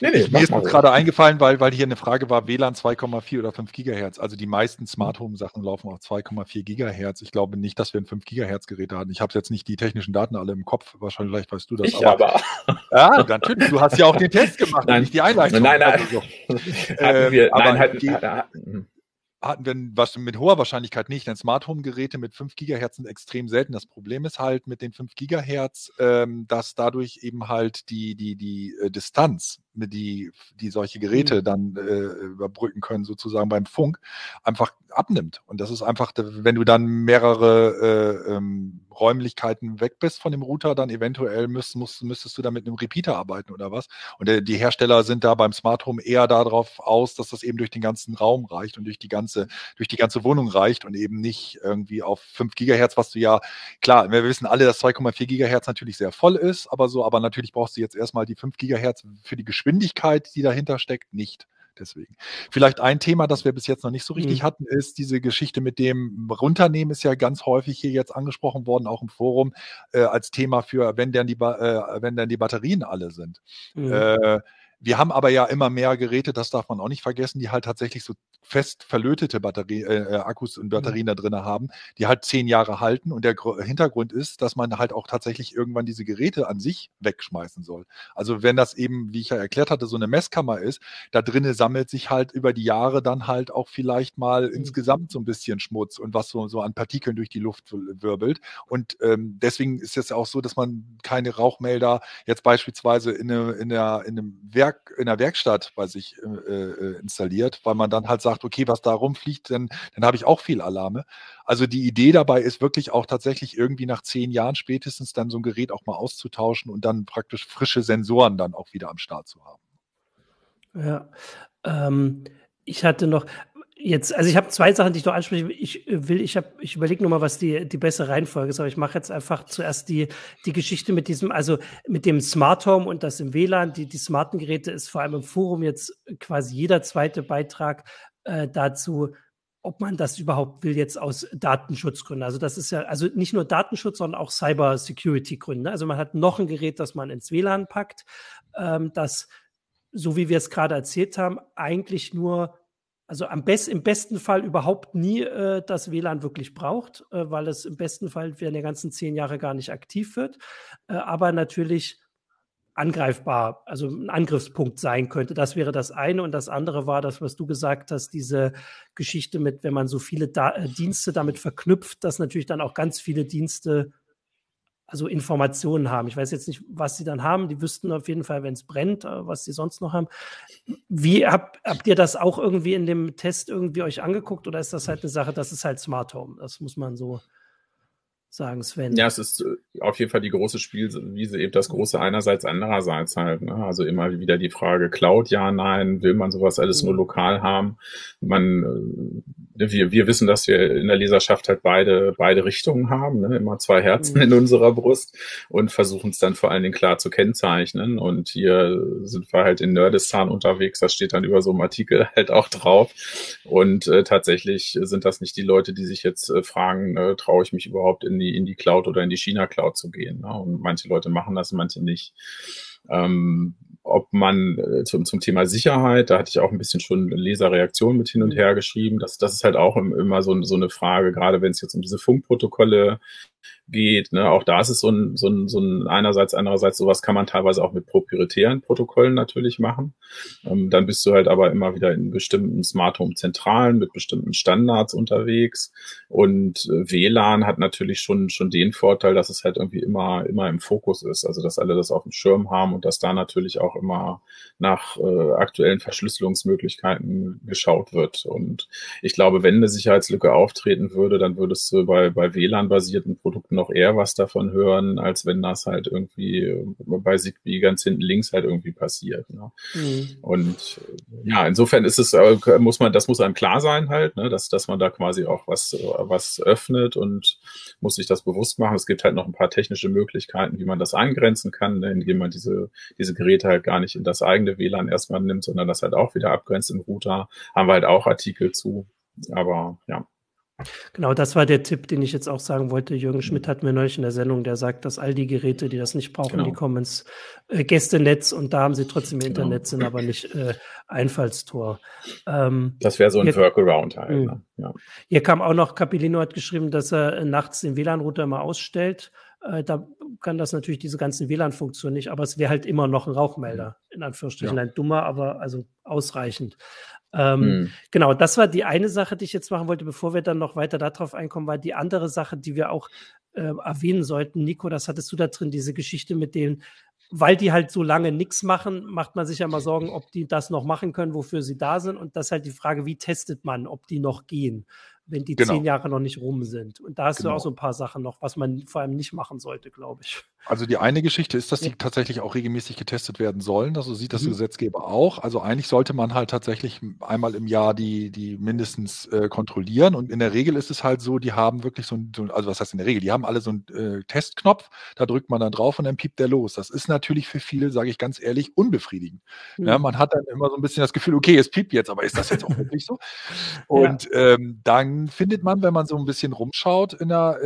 Nee, nee, Mir ist gerade eingefallen, weil, weil hier eine Frage war, WLAN 2,4 oder 5 Gigahertz. Also die meisten Smart Home Sachen laufen auf 2,4 Gigahertz. Ich glaube nicht, dass wir ein 5 Gigahertz Gerät haben. Ich habe jetzt nicht die technischen Daten alle im Kopf. Wahrscheinlich vielleicht weißt du das. Ich aber. aber. Ja, natürlich. Du hast ja auch den Test gemacht, nein, nicht die Einleitung. Nein, nein. Also so. hatten wir, ähm, nein, halt, die, hm hatten wir was mit hoher Wahrscheinlichkeit nicht, denn Smart Home Geräte mit 5 Gigahertz sind extrem selten. Das Problem ist halt mit den 5 Gigahertz, ähm, dass dadurch eben halt die, die, die äh, Distanz, die, die solche Geräte mhm. dann äh, überbrücken können, sozusagen beim Funk, einfach abnimmt. Und das ist einfach, wenn du dann mehrere äh, ähm, Räumlichkeiten weg bist von dem Router, dann eventuell müsst, musst, müsstest du da mit einem Repeater arbeiten oder was. Und äh, die Hersteller sind da beim Smart Home eher darauf aus, dass das eben durch den ganzen Raum reicht und durch die ganze, durch die ganze Wohnung reicht und eben nicht irgendwie auf 5 Gigahertz, was du ja, klar, wir wissen alle, dass 2,4 Gigahertz natürlich sehr voll ist, aber so, aber natürlich brauchst du jetzt erstmal die 5 Gigahertz für die Geschwindigkeit, die dahinter steckt, nicht deswegen. Vielleicht ein Thema, das wir bis jetzt noch nicht so richtig mhm. hatten, ist diese Geschichte mit dem Runternehmen ist ja ganz häufig hier jetzt angesprochen worden, auch im Forum, äh, als Thema für, wenn denn die, äh, wenn denn die Batterien alle sind. Mhm. Äh, wir haben aber ja immer mehr Geräte, das darf man auch nicht vergessen, die halt tatsächlich so fest verlötete Batterie, äh, äh Akkus und mhm. Batterien mhm. da drin haben, die halt zehn Jahre halten. Und der Gr Hintergrund ist, dass man halt auch tatsächlich irgendwann diese Geräte an sich wegschmeißen soll. Also wenn das eben, wie ich ja erklärt hatte, so eine Messkammer ist, da drinnen sammelt sich halt über die Jahre dann halt auch vielleicht mal mhm. insgesamt so ein bisschen Schmutz und was so, so an Partikeln durch die Luft wirbelt. Und ähm, deswegen ist es ja auch so, dass man keine Rauchmelder jetzt beispielsweise in, eine, in, der, in einem Werk Werk, in der Werkstatt bei sich äh, äh, installiert, weil man dann halt sagt, okay, was da rumfliegt, dann, dann habe ich auch viel Alarme. Also die Idee dabei ist wirklich auch tatsächlich irgendwie nach zehn Jahren spätestens dann so ein Gerät auch mal auszutauschen und dann praktisch frische Sensoren dann auch wieder am Start zu haben. Ja, ähm, ich hatte noch, Jetzt, also ich habe zwei Sachen, die ich noch anspreche. Ich äh, will, ich habe, ich überlege nochmal, was die die bessere Reihenfolge ist, aber ich mache jetzt einfach zuerst die die Geschichte mit diesem, also mit dem Smart Home und das im WLAN. Die die smarten Geräte ist vor allem im Forum jetzt quasi jeder zweite Beitrag äh, dazu, ob man das überhaupt will jetzt aus Datenschutzgründen. Also das ist ja also nicht nur Datenschutz, sondern auch Cyber Security Gründe. Also man hat noch ein Gerät, das man ins WLAN packt, ähm, das so wie wir es gerade erzählt haben, eigentlich nur also am best, im besten Fall überhaupt nie äh, das WLAN wirklich braucht, äh, weil es im besten Fall während der ganzen zehn Jahre gar nicht aktiv wird, äh, aber natürlich angreifbar, also ein Angriffspunkt sein könnte. Das wäre das eine. Und das andere war das, was du gesagt hast, diese Geschichte mit, wenn man so viele da äh, Dienste damit verknüpft, dass natürlich dann auch ganz viele Dienste also Informationen haben. Ich weiß jetzt nicht, was sie dann haben. Die wüssten auf jeden Fall, wenn es brennt, äh, was sie sonst noch haben. Wie habt, habt ihr das auch irgendwie in dem Test irgendwie euch angeguckt oder ist das halt eine Sache, das ist halt Smart Home? Das muss man so sagen, Sven. Ja, es ist äh, auf jeden Fall die große Spielwiese, eben das große einerseits, andererseits halt. Ne? Also immer wieder die Frage, Cloud, ja, nein, will man sowas alles nur mhm. lokal haben? Man, äh, wir, wir wissen, dass wir in der Leserschaft halt beide, beide Richtungen haben, ne? immer zwei Herzen mhm. in unserer Brust und versuchen es dann vor allen Dingen klar zu kennzeichnen. Und hier sind wir halt in Nerdistan unterwegs, da steht dann über so einem Artikel halt auch drauf. Und äh, tatsächlich sind das nicht die Leute, die sich jetzt äh, fragen, äh, traue ich mich überhaupt in die, in die Cloud oder in die China-Cloud zu gehen. Ne? Und manche Leute machen das, manche nicht. Ähm, ob man äh, zum, zum Thema Sicherheit, da hatte ich auch ein bisschen schon Leserreaktionen mit hin und her geschrieben. Das, das ist halt auch immer so, so eine Frage, gerade wenn es jetzt um diese Funkprotokolle geht. Ne? Auch da ist es so ein, so, ein, so ein einerseits, andererseits, sowas kann man teilweise auch mit proprietären Protokollen natürlich machen. Ähm, dann bist du halt aber immer wieder in bestimmten Smart Home Zentralen mit bestimmten Standards unterwegs. Und äh, WLAN hat natürlich schon, schon den Vorteil, dass es halt irgendwie immer, immer im Fokus ist. Also, dass alle das auf dem Schirm haben und dass da natürlich auch immer nach äh, aktuellen Verschlüsselungsmöglichkeiten geschaut wird. Und ich glaube, wenn eine Sicherheitslücke auftreten würde, dann würdest du bei, bei WLAN-basierten Produkten noch eher was davon hören, als wenn das halt irgendwie bei Zigbee ganz hinten links halt irgendwie passiert. Ne? Mhm. Und ja, insofern ist es, äh, muss man, das muss einem klar sein halt, ne? dass, dass man da quasi auch was, was öffnet und muss sich das bewusst machen. Es gibt halt noch ein paar technische Möglichkeiten, wie man das eingrenzen kann, ne? indem man diese, diese Geräte halt gar nicht in das eigene WLAN erstmal nimmt, sondern das halt auch wieder abgrenzt im Router. Haben wir halt auch Artikel zu. Aber ja. Genau, das war der Tipp, den ich jetzt auch sagen wollte. Jürgen Schmidt hat mir neulich in der Sendung, der sagt, dass all die Geräte, die das nicht brauchen, genau. die kommen ins äh, Gästenetz und da haben sie trotzdem genau. Internet, sind aber nicht äh, Einfallstor. Ähm, das wäre so ein Workaround halt. Ne? Hm. Ja. Hier kam auch noch, Capilino hat geschrieben, dass er äh, nachts den WLAN-Router mal ausstellt. Äh, da kann das natürlich diese ganzen WLAN-Funktionen nicht, aber es wäre halt immer noch ein Rauchmelder, in Anführungsstrichen. Ja. Ein dummer, aber also ausreichend. Ähm, hm. Genau, das war die eine Sache, die ich jetzt machen wollte, bevor wir dann noch weiter darauf einkommen, war die andere Sache, die wir auch äh, erwähnen sollten. Nico, das hattest du da drin, diese Geschichte mit den, weil die halt so lange nichts machen, macht man sich ja mal Sorgen, ob die das noch machen können, wofür sie da sind. Und das ist halt die Frage, wie testet man, ob die noch gehen wenn die genau. zehn Jahre noch nicht rum sind. Und da hast genau. du auch so ein paar Sachen noch, was man vor allem nicht machen sollte, glaube ich. Also die eine Geschichte ist, dass die tatsächlich auch regelmäßig getestet werden sollen. Also sieht das mhm. Gesetzgeber auch. Also eigentlich sollte man halt tatsächlich einmal im Jahr die, die mindestens äh, kontrollieren. Und in der Regel ist es halt so, die haben wirklich so ein, so, also was heißt in der Regel, die haben alle so einen äh, Testknopf, da drückt man dann drauf und dann piept der los. Das ist natürlich für viele, sage ich ganz ehrlich, unbefriedigend. Mhm. Ja, man hat dann immer so ein bisschen das Gefühl, okay, es piept jetzt, aber ist das jetzt auch wirklich so? Und ja. ähm, dann findet man, wenn man so ein bisschen rumschaut, in der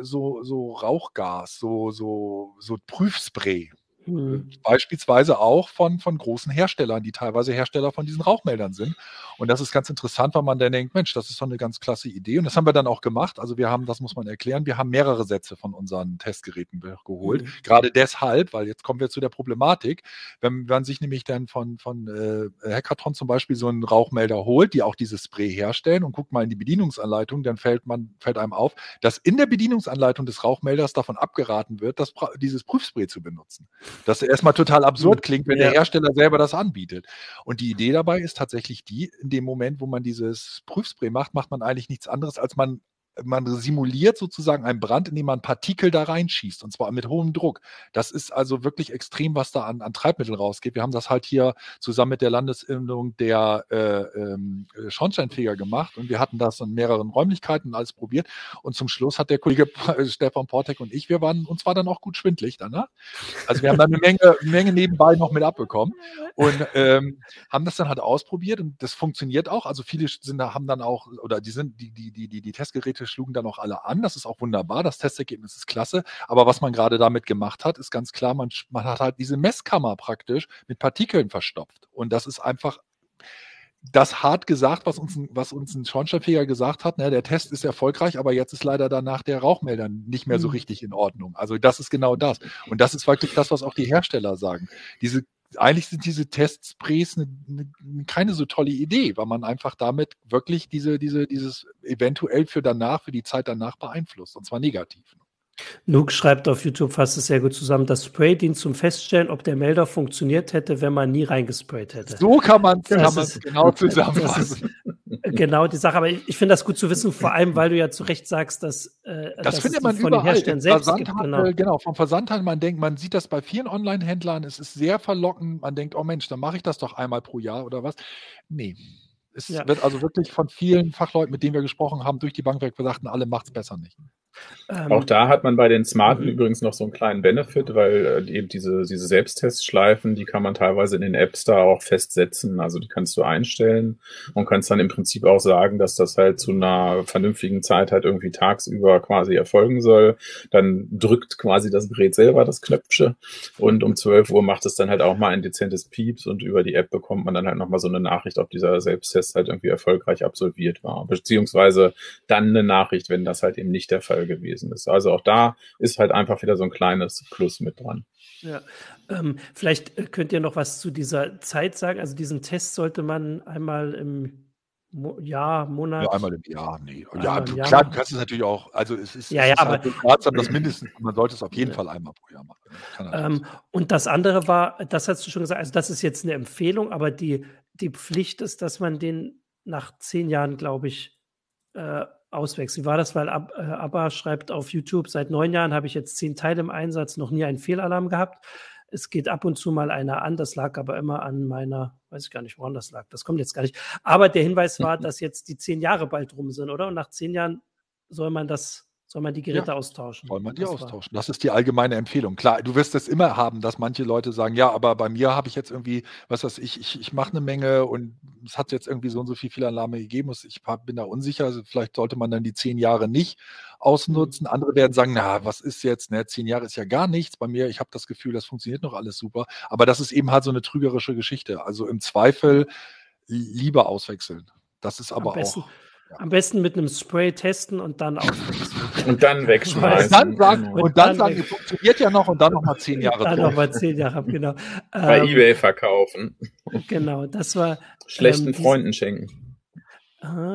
äh, so, so Rauchgas, so, so, so Prüfspray. Mhm. Beispielsweise auch von, von großen Herstellern, die teilweise Hersteller von diesen Rauchmeldern sind. Und das ist ganz interessant, weil man dann denkt, Mensch, das ist doch eine ganz klasse Idee. Und das haben wir dann auch gemacht. Also wir haben, das muss man erklären, wir haben mehrere Sätze von unseren Testgeräten geholt. Mhm. Gerade deshalb, weil jetzt kommen wir zu der Problematik, wenn man sich nämlich dann von, von äh, Hackathon zum Beispiel so einen Rauchmelder holt, die auch dieses Spray herstellen und guckt mal in die Bedienungsanleitung, dann fällt man, fällt einem auf, dass in der Bedienungsanleitung des Rauchmelders davon abgeraten wird, das, dieses Prüfspray zu benutzen. Das erstmal total absurd mhm. klingt, wenn ja. der Hersteller selber das anbietet. Und die Idee dabei ist tatsächlich die, in dem Moment, wo man dieses Prüfspray macht, macht man eigentlich nichts anderes, als man man simuliert sozusagen einen Brand, indem man Partikel da reinschießt und zwar mit hohem Druck. Das ist also wirklich extrem, was da an, an Treibmittel rausgeht. Wir haben das halt hier zusammen mit der Landesinnung der äh, ähm, Schornsteinfeger gemacht und wir hatten das in mehreren Räumlichkeiten alles probiert und zum Schluss hat der Kollege Stefan Portek und ich, wir waren, uns war dann auch gut schwindlig danach. Also wir haben dann eine Menge, Menge nebenbei noch mit abbekommen und ähm, haben das dann halt ausprobiert und das funktioniert auch. Also viele sind, haben dann auch, oder die sind, die, die, die, die Testgeräte Geräte schlugen dann auch alle an. Das ist auch wunderbar. Das Testergebnis ist klasse. Aber was man gerade damit gemacht hat, ist ganz klar, man, man hat halt diese Messkammer praktisch mit Partikeln verstopft. Und das ist einfach das hart gesagt, was uns, was uns ein Schornsteinfeger gesagt hat, ne, der Test ist erfolgreich, aber jetzt ist leider danach der Rauchmelder nicht mehr so mhm. richtig in Ordnung. Also das ist genau das. Und das ist wirklich das, was auch die Hersteller sagen. Diese eigentlich sind diese Testsprays eine, eine, keine so tolle Idee, weil man einfach damit wirklich diese, diese, dieses eventuell für danach, für die Zeit danach beeinflusst, und zwar negativ. Nuke schreibt auf YouTube, fasst es sehr gut zusammen, das Spray dient zum Feststellen, ob der Melder funktioniert hätte, wenn man nie reingesprayt hätte. So kann man es genau zusammenfassen. Genau die Sache, aber ich, ich finde das gut zu wissen, vor allem, weil du ja zu Recht sagst, dass äh, das findet man von überall. den Herstellern selbst gibt, genau. genau, vom Versandhandel, man denkt, man sieht das bei vielen Online-Händlern, es ist sehr verlockend, man denkt, oh Mensch, dann mache ich das doch einmal pro Jahr oder was. Nee, es ja. wird also wirklich von vielen Fachleuten, mit denen wir gesprochen haben, durch die Bank weg gesagt, alle macht es besser nicht. Ähm, auch da hat man bei den Smarten mhm. übrigens noch so einen kleinen Benefit, weil äh, eben diese, diese Selbsttestschleifen, die kann man teilweise in den Apps da auch festsetzen. Also die kannst du einstellen und kannst dann im Prinzip auch sagen, dass das halt zu einer vernünftigen Zeit halt irgendwie tagsüber quasi erfolgen soll. Dann drückt quasi das Gerät selber das Knöpfchen und um 12 Uhr macht es dann halt auch mal ein dezentes Pieps und über die App bekommt man dann halt nochmal so eine Nachricht, ob dieser Selbsttest halt irgendwie erfolgreich absolviert war. Beziehungsweise dann eine Nachricht, wenn das halt eben nicht der Fall gewesen ist. Also auch da ist halt einfach wieder so ein kleines Plus mit dran. Ja, ähm, vielleicht äh, könnt ihr noch was zu dieser Zeit sagen. Also diesen Test sollte man einmal im Mo Jahr, Monat. Ja, einmal im Jahr, nee. Ja, du, Jahr klar, du kannst es natürlich auch, also es ist, ja, ja, aber, halt das mindestens, man sollte es auf jeden Fall einmal pro Jahr machen. Ähm, und das andere war, das hast du schon gesagt, also das ist jetzt eine Empfehlung, aber die, die Pflicht ist, dass man den nach zehn Jahren, glaube ich, äh, auswechseln. Wie war das? Weil Ab, äh, Abba schreibt auf YouTube, seit neun Jahren habe ich jetzt zehn Teile im Einsatz, noch nie einen Fehlalarm gehabt. Es geht ab und zu mal einer an, das lag aber immer an meiner, weiß ich gar nicht, woran das lag. Das kommt jetzt gar nicht. Aber der Hinweis war, dass jetzt die zehn Jahre bald rum sind, oder? Und nach zehn Jahren soll man das soll man die Geräte ja, austauschen? Soll man die das austauschen? War. Das ist die allgemeine Empfehlung. Klar, du wirst es immer haben, dass manche Leute sagen, ja, aber bei mir habe ich jetzt irgendwie, was weiß ich, ich, ich mache eine Menge und es hat jetzt irgendwie so und so viel Fehlalarme gegeben. Ich bin da unsicher. Also vielleicht sollte man dann die zehn Jahre nicht ausnutzen. Mhm. Andere werden sagen, na, was ist jetzt? Ne, zehn Jahre ist ja gar nichts. Bei mir, ich habe das Gefühl, das funktioniert noch alles super. Aber das ist eben halt so eine trügerische Geschichte. Also im Zweifel lieber auswechseln. Das ist aber auch. Am besten mit einem Spray testen und dann auswechseln. und dann wegschmeißen. Und dann sagen, und, und dann, sagen, funktioniert ja noch und dann noch mal zehn Jahre. Dann noch mal zehn Jahre, genau. Bei ähm, eBay verkaufen. Genau, das war. Schlechten ähm, Freunden schenken.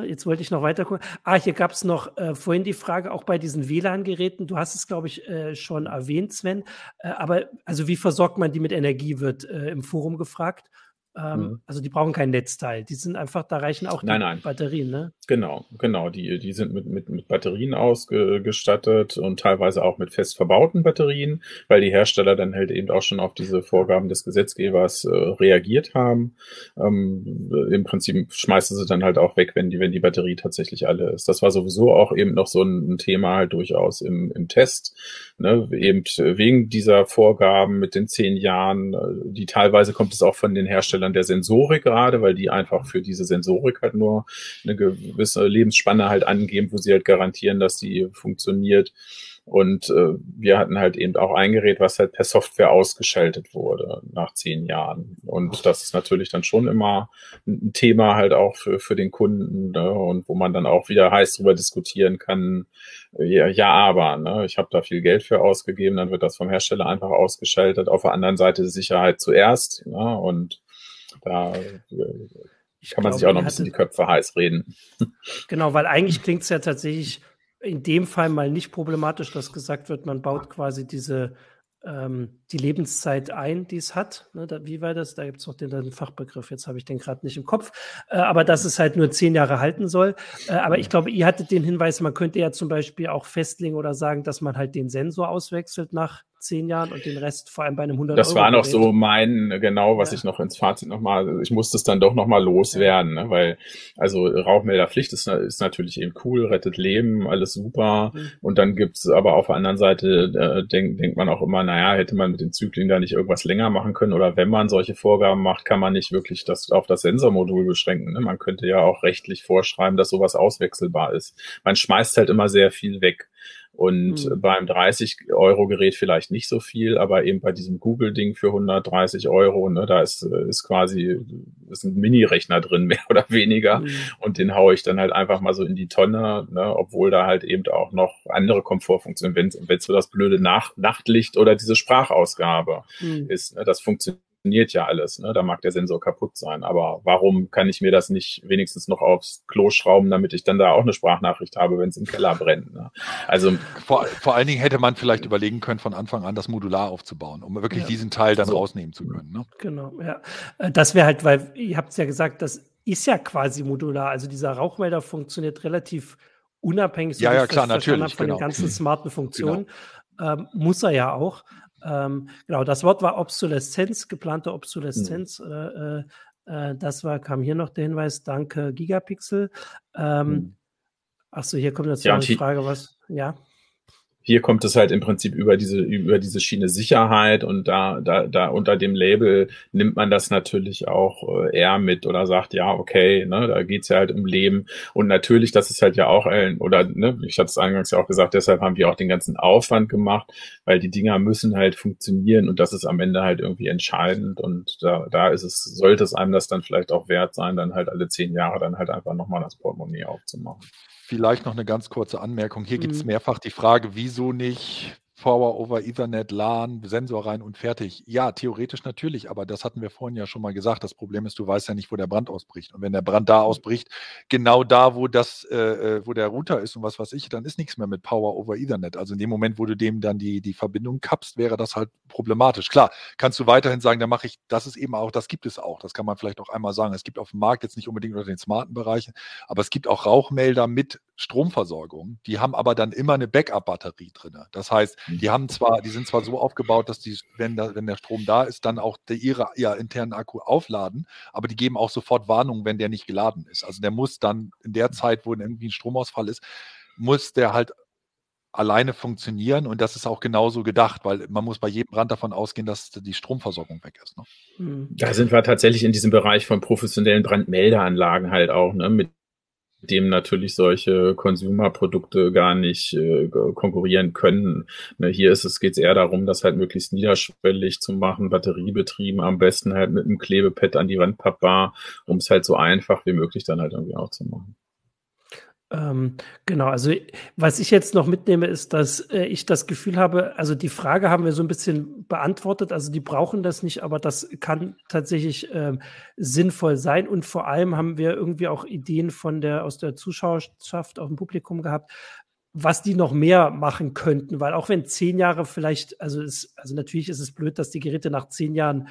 Jetzt wollte ich noch weiter gucken. Ah, hier gab es noch äh, vorhin die Frage, auch bei diesen WLAN-Geräten. Du hast es, glaube ich, äh, schon erwähnt, Sven. Äh, aber also wie versorgt man die mit Energie, wird äh, im Forum gefragt. Ähm, mhm. Also die brauchen kein Netzteil. Die sind einfach, da reichen auch die nein, nein. Batterien, ne? Genau, genau. Die, die sind mit, mit, mit Batterien ausgestattet und teilweise auch mit fest verbauten Batterien, weil die Hersteller dann halt eben auch schon auf diese Vorgaben des Gesetzgebers äh, reagiert haben. Ähm, Im Prinzip schmeißen sie dann halt auch weg, wenn die, wenn die Batterie tatsächlich alle ist. Das war sowieso auch eben noch so ein, Thema halt durchaus im, im Test. Ne? Eben wegen dieser Vorgaben mit den zehn Jahren, äh, die teilweise kommt es auch von den Herstellern Herstellern der Sensorik gerade, weil die einfach für diese Sensorik halt nur eine gewisse Lebensspanne halt angeben, wo sie halt garantieren, dass die funktioniert. Und äh, wir hatten halt eben auch ein Gerät, was halt per Software ausgeschaltet wurde nach zehn Jahren. Und das ist natürlich dann schon immer ein Thema halt auch für, für den Kunden ne? und wo man dann auch wieder heiß drüber diskutieren kann. Ja, ja aber ne? ich habe da viel Geld für ausgegeben, dann wird das vom Hersteller einfach ausgeschaltet. Auf der anderen Seite Sicherheit zuerst. Ne? Und da äh, ich kann man sich auch noch ein bisschen die Köpfe heiß reden. Genau, weil eigentlich klingt es ja tatsächlich in dem Fall mal nicht problematisch, dass gesagt wird, man baut quasi diese ähm, die Lebenszeit ein, die es hat. Ne, da, wie war das? Da gibt es noch den, den, Fachbegriff, jetzt habe ich den gerade nicht im Kopf. Äh, aber dass es halt nur zehn Jahre halten soll. Äh, aber ich glaube, ihr hattet den Hinweis, man könnte ja zum Beispiel auch festlegen oder sagen, dass man halt den Sensor auswechselt nach zehn Jahren und den Rest vor allem bei einem 100 Das war noch so mein, genau, was ja. ich noch ins Fazit nochmal, ich musste es dann doch nochmal loswerden, ne, weil, also Rauchmelderpflicht ist, ist natürlich eben cool, rettet Leben, alles super. Mhm. Und dann gibt's aber auf der anderen Seite, äh, denkt denk man auch immer, naja, hätte man mit den Zyklen da nicht irgendwas länger machen können oder wenn man solche Vorgaben macht, kann man nicht wirklich das auf das Sensormodul beschränken. Ne? Man könnte ja auch rechtlich vorschreiben, dass sowas auswechselbar ist. Man schmeißt halt immer sehr viel weg. Und mhm. beim 30-Euro-Gerät vielleicht nicht so viel, aber eben bei diesem Google-Ding für 130 Euro, ne, da ist, ist quasi ist ein Mini-Rechner drin, mehr oder weniger. Mhm. Und den haue ich dann halt einfach mal so in die Tonne, ne, obwohl da halt eben auch noch andere Komfortfunktionen, wenn wenn so das blöde Nach Nachtlicht oder diese Sprachausgabe mhm. ist, ne, das funktioniert funktioniert ja alles. Ne? Da mag der Sensor kaputt sein. Aber warum kann ich mir das nicht wenigstens noch aufs Klo schrauben, damit ich dann da auch eine Sprachnachricht habe, wenn es im Keller brennt? Ne? Also vor, vor allen Dingen hätte man vielleicht überlegen können, von Anfang an das modular aufzubauen, um wirklich ja. diesen Teil dann so. rausnehmen zu können. Ne? Genau, ja. Äh, das wäre halt, weil ihr habt es ja gesagt, das ist ja quasi modular. Also dieser Rauchmelder funktioniert relativ unabhängig so ja, ja, klar, natürlich, von genau. den ganzen smarten Funktionen. Genau. Ähm, muss er ja auch. Ähm, genau, das Wort war Obsoleszenz, geplante Obsoleszenz. Mhm. Äh, äh, das war, kam hier noch der Hinweis, danke Gigapixel. Ähm, mhm. Achso, hier kommt jetzt ja, die Frage, was, ja. Hier kommt es halt im Prinzip über diese, über diese Schiene Sicherheit und da, da, da unter dem Label nimmt man das natürlich auch äh, eher mit oder sagt, ja, okay, ne, da geht's ja halt um Leben. Und natürlich, das ist halt ja auch, ein, oder ne, ich hatte es eingangs ja auch gesagt, deshalb haben wir auch den ganzen Aufwand gemacht, weil die Dinger müssen halt funktionieren und das ist am Ende halt irgendwie entscheidend. Und da, da ist es, sollte es einem das dann vielleicht auch wert sein, dann halt alle zehn Jahre dann halt einfach nochmal das Portemonnaie aufzumachen. Vielleicht noch eine ganz kurze Anmerkung. Hier mhm. gibt es mehrfach die Frage, wieso nicht Power over Ethernet, LAN, Sensor rein und fertig. Ja, theoretisch natürlich, aber das hatten wir vorhin ja schon mal gesagt. Das Problem ist, du weißt ja nicht, wo der Brand ausbricht. Und wenn der Brand da ausbricht, genau da, wo das, äh, äh, wo der Router ist und was weiß ich, dann ist nichts mehr mit Power over Ethernet. Also in dem Moment, wo du dem dann die, die Verbindung kappst, wäre das halt problematisch. Klar, kannst du weiterhin sagen, da mache ich, das ist eben auch, das gibt es auch. Das kann man vielleicht auch einmal sagen. Es gibt auf dem Markt jetzt nicht unbedingt unter den smarten Bereichen, aber es gibt auch Rauchmelder mit Stromversorgung. Die haben aber dann immer eine Backup-Batterie drin. Das heißt, die haben zwar, die sind zwar so aufgebaut, dass die, wenn, da, wenn der Strom da ist, dann auch die, ihre, ihr internen Akku aufladen, aber die geben auch sofort Warnungen, wenn der nicht geladen ist. Also der muss dann in der Zeit, wo irgendwie ein Stromausfall ist, muss der halt alleine funktionieren und das ist auch genauso gedacht, weil man muss bei jedem Brand davon ausgehen, dass die Stromversorgung weg ist. Ne? Hm. Da sind wir tatsächlich in diesem Bereich von professionellen Brandmeldeanlagen halt auch, ne, mit dem natürlich solche Consumer-Produkte gar nicht äh, konkurrieren können. Ne, hier ist es geht's eher darum, das halt möglichst niederschwellig zu machen, batteriebetrieben, am besten halt mit einem Klebepad an die Wand pappbar, um es halt so einfach wie möglich dann halt irgendwie auch zu machen. Ähm, genau, also was ich jetzt noch mitnehme, ist, dass äh, ich das Gefühl habe, also die Frage haben wir so ein bisschen beantwortet, also die brauchen das nicht, aber das kann tatsächlich ähm, sinnvoll sein. Und vor allem haben wir irgendwie auch Ideen von der aus der Zuschauerschaft auf dem Publikum gehabt, was die noch mehr machen könnten, weil auch wenn zehn Jahre vielleicht, also ist, also natürlich ist es blöd, dass die Geräte nach zehn Jahren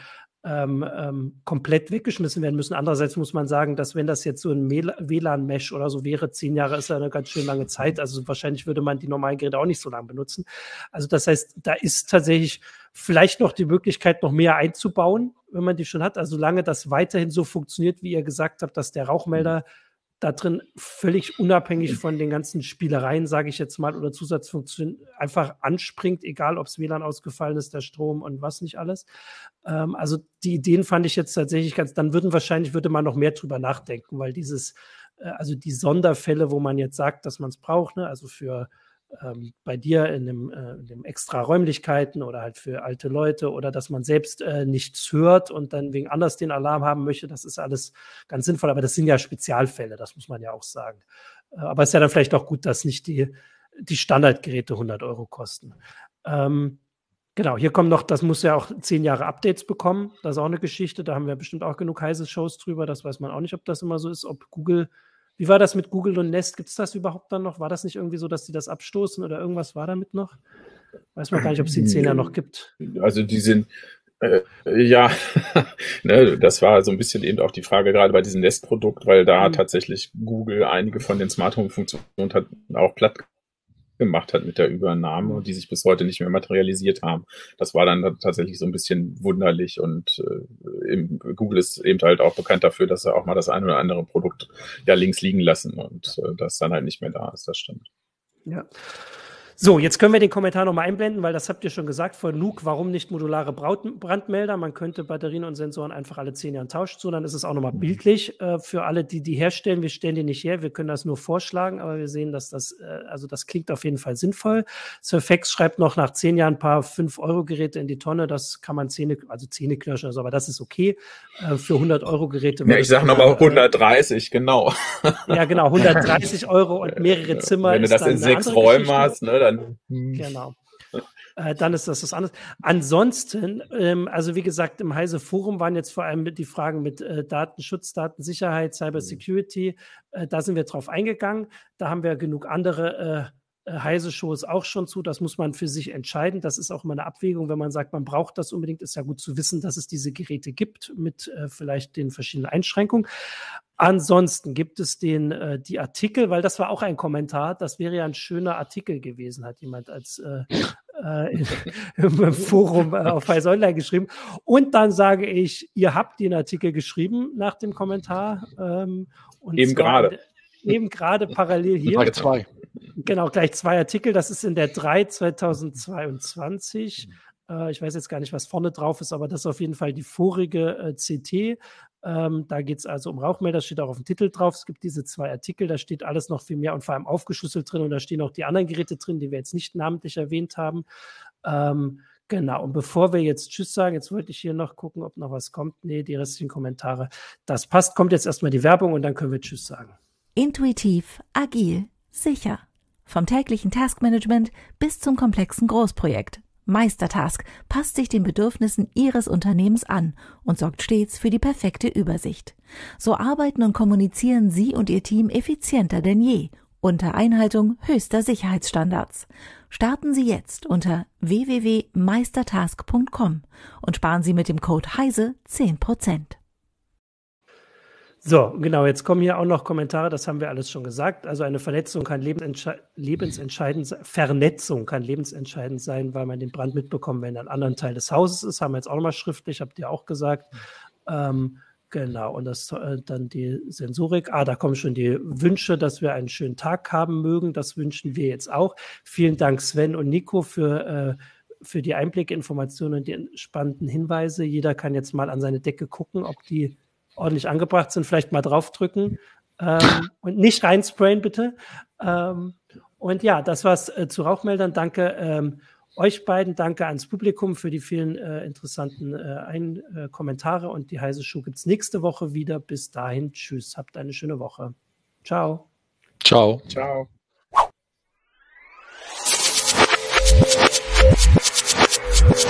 ähm, ähm, komplett weggeschmissen werden müssen. Andererseits muss man sagen, dass wenn das jetzt so ein WLAN-Mesh oder so wäre, zehn Jahre ist ja eine ganz schön lange Zeit. Also wahrscheinlich würde man die normalen Geräte auch nicht so lange benutzen. Also das heißt, da ist tatsächlich vielleicht noch die Möglichkeit, noch mehr einzubauen, wenn man die schon hat. Also solange das weiterhin so funktioniert, wie ihr gesagt habt, dass der Rauchmelder da drin völlig unabhängig von den ganzen Spielereien, sage ich jetzt mal, oder Zusatzfunktionen einfach anspringt, egal ob es WLAN ausgefallen ist, der Strom und was nicht alles. Ähm, also die Ideen fand ich jetzt tatsächlich ganz, dann würden wahrscheinlich, würde man noch mehr drüber nachdenken, weil dieses, äh, also die Sonderfälle, wo man jetzt sagt, dass man es braucht, ne, also für ähm, bei dir in dem, äh, in dem extra Räumlichkeiten oder halt für alte Leute oder dass man selbst äh, nichts hört und dann wegen anders den Alarm haben möchte, das ist alles ganz sinnvoll. Aber das sind ja Spezialfälle, das muss man ja auch sagen. Äh, aber es ist ja dann vielleicht auch gut, dass nicht die, die Standardgeräte 100 Euro kosten. Ähm, genau, hier kommen noch, das muss ja auch zehn Jahre Updates bekommen. Das ist auch eine Geschichte. Da haben wir bestimmt auch genug heiße Shows drüber. Das weiß man auch nicht, ob das immer so ist, ob Google wie war das mit Google und Nest? Gibt es das überhaupt dann noch? War das nicht irgendwie so, dass die das abstoßen oder irgendwas war damit noch? Weiß man gar nicht, ob es die 10 noch gibt. Also die sind, äh, ja, ne, das war so ein bisschen eben auch die Frage gerade bei diesem Nest-Produkt, weil da mhm. tatsächlich Google einige von den Smart Home-Funktionen auch platt gemacht hat mit der Übernahme, die sich bis heute nicht mehr materialisiert haben. Das war dann tatsächlich so ein bisschen wunderlich und äh, Google ist eben halt auch bekannt dafür, dass er auch mal das eine oder andere Produkt ja links liegen lassen und äh, das dann halt nicht mehr da ist, das stimmt. Ja. So, jetzt können wir den Kommentar nochmal einblenden, weil das habt ihr schon gesagt von Nuke, warum nicht modulare Brandmelder? Man könnte Batterien und Sensoren einfach alle zehn Jahre tauschen, so dann ist es auch nochmal bildlich äh, für alle, die die herstellen. Wir stellen die nicht her, wir können das nur vorschlagen, aber wir sehen, dass das, äh, also das klingt auf jeden Fall sinnvoll. Surfax schreibt noch nach zehn Jahren ein paar 5-Euro-Geräte in die Tonne, das kann man Zähne, also Zähne knirschen, also, aber das ist okay. Äh, für 100-Euro-Geräte. Ja, ich sage auch 130, genau. Ja, genau, 130 Euro und mehrere Zimmer. Wenn du das in sechs Räumen hast, ne, dann. Genau. äh, dann ist das was anderes. Ansonsten, ähm, also wie gesagt, im Heise Forum waren jetzt vor allem die Fragen mit äh, Datenschutz, Datensicherheit, Cybersecurity. Äh, da sind wir drauf eingegangen. Da haben wir genug andere heiße Shows auch schon zu. Das muss man für sich entscheiden. Das ist auch immer eine Abwägung, wenn man sagt, man braucht das unbedingt. Ist ja gut zu wissen, dass es diese Geräte gibt mit äh, vielleicht den verschiedenen Einschränkungen. Ansonsten gibt es den äh, die Artikel, weil das war auch ein Kommentar. Das wäre ja ein schöner Artikel gewesen, hat jemand als äh, äh, im Forum äh, auf Heise Online geschrieben. Und dann sage ich, ihr habt den Artikel geschrieben nach dem Kommentar. Ähm, eben gerade. Eben gerade parallel hier. Frage zwei. Genau, gleich zwei Artikel. Das ist in der 3 2022. Äh, ich weiß jetzt gar nicht, was vorne drauf ist, aber das ist auf jeden Fall die vorige äh, CT. Ähm, da geht es also um Rauchmelder, steht auch auf dem Titel drauf. Es gibt diese zwei Artikel, da steht alles noch viel mehr und vor allem aufgeschlüsselt drin und da stehen auch die anderen Geräte drin, die wir jetzt nicht namentlich erwähnt haben. Ähm, Genau, und bevor wir jetzt Tschüss sagen, jetzt wollte ich hier noch gucken, ob noch was kommt. Nee, die restlichen Kommentare. Das passt, kommt jetzt erstmal die Werbung und dann können wir Tschüss sagen. Intuitiv, agil, sicher. Vom täglichen Taskmanagement bis zum komplexen Großprojekt. Meistertask passt sich den Bedürfnissen Ihres Unternehmens an und sorgt stets für die perfekte Übersicht. So arbeiten und kommunizieren Sie und Ihr Team effizienter denn je unter Einhaltung höchster Sicherheitsstandards. Starten Sie jetzt unter www.meistertask.com und sparen Sie mit dem Code HEISE 10%. So, genau, jetzt kommen hier auch noch Kommentare, das haben wir alles schon gesagt. Also eine Vernetzung kann lebensentschei lebensentscheidend sein, Vernetzung kann lebensentscheidend sein, weil man den Brand mitbekommt, wenn er in einem anderen Teil des Hauses ist. Haben wir jetzt auch nochmal schriftlich, habt ihr auch gesagt. Ähm, genau, und das äh, dann die Sensorik. Ah, da kommen schon die Wünsche, dass wir einen schönen Tag haben mögen. Das wünschen wir jetzt auch. Vielen Dank, Sven und Nico, für äh, für die Einblickinformationen und die spannenden Hinweise. Jeder kann jetzt mal an seine Decke gucken, ob die ordentlich angebracht sind, vielleicht mal draufdrücken ähm, und nicht reinsprayen, bitte. Ähm, und ja, das war's äh, zu Rauchmeldern. Danke ähm, euch beiden, danke ans Publikum für die vielen äh, interessanten äh, Ein äh, Kommentare und die heiße Schuh gibt's nächste Woche wieder. Bis dahin, tschüss, habt eine schöne Woche. Ciao. Ciao. Ciao. Ciao.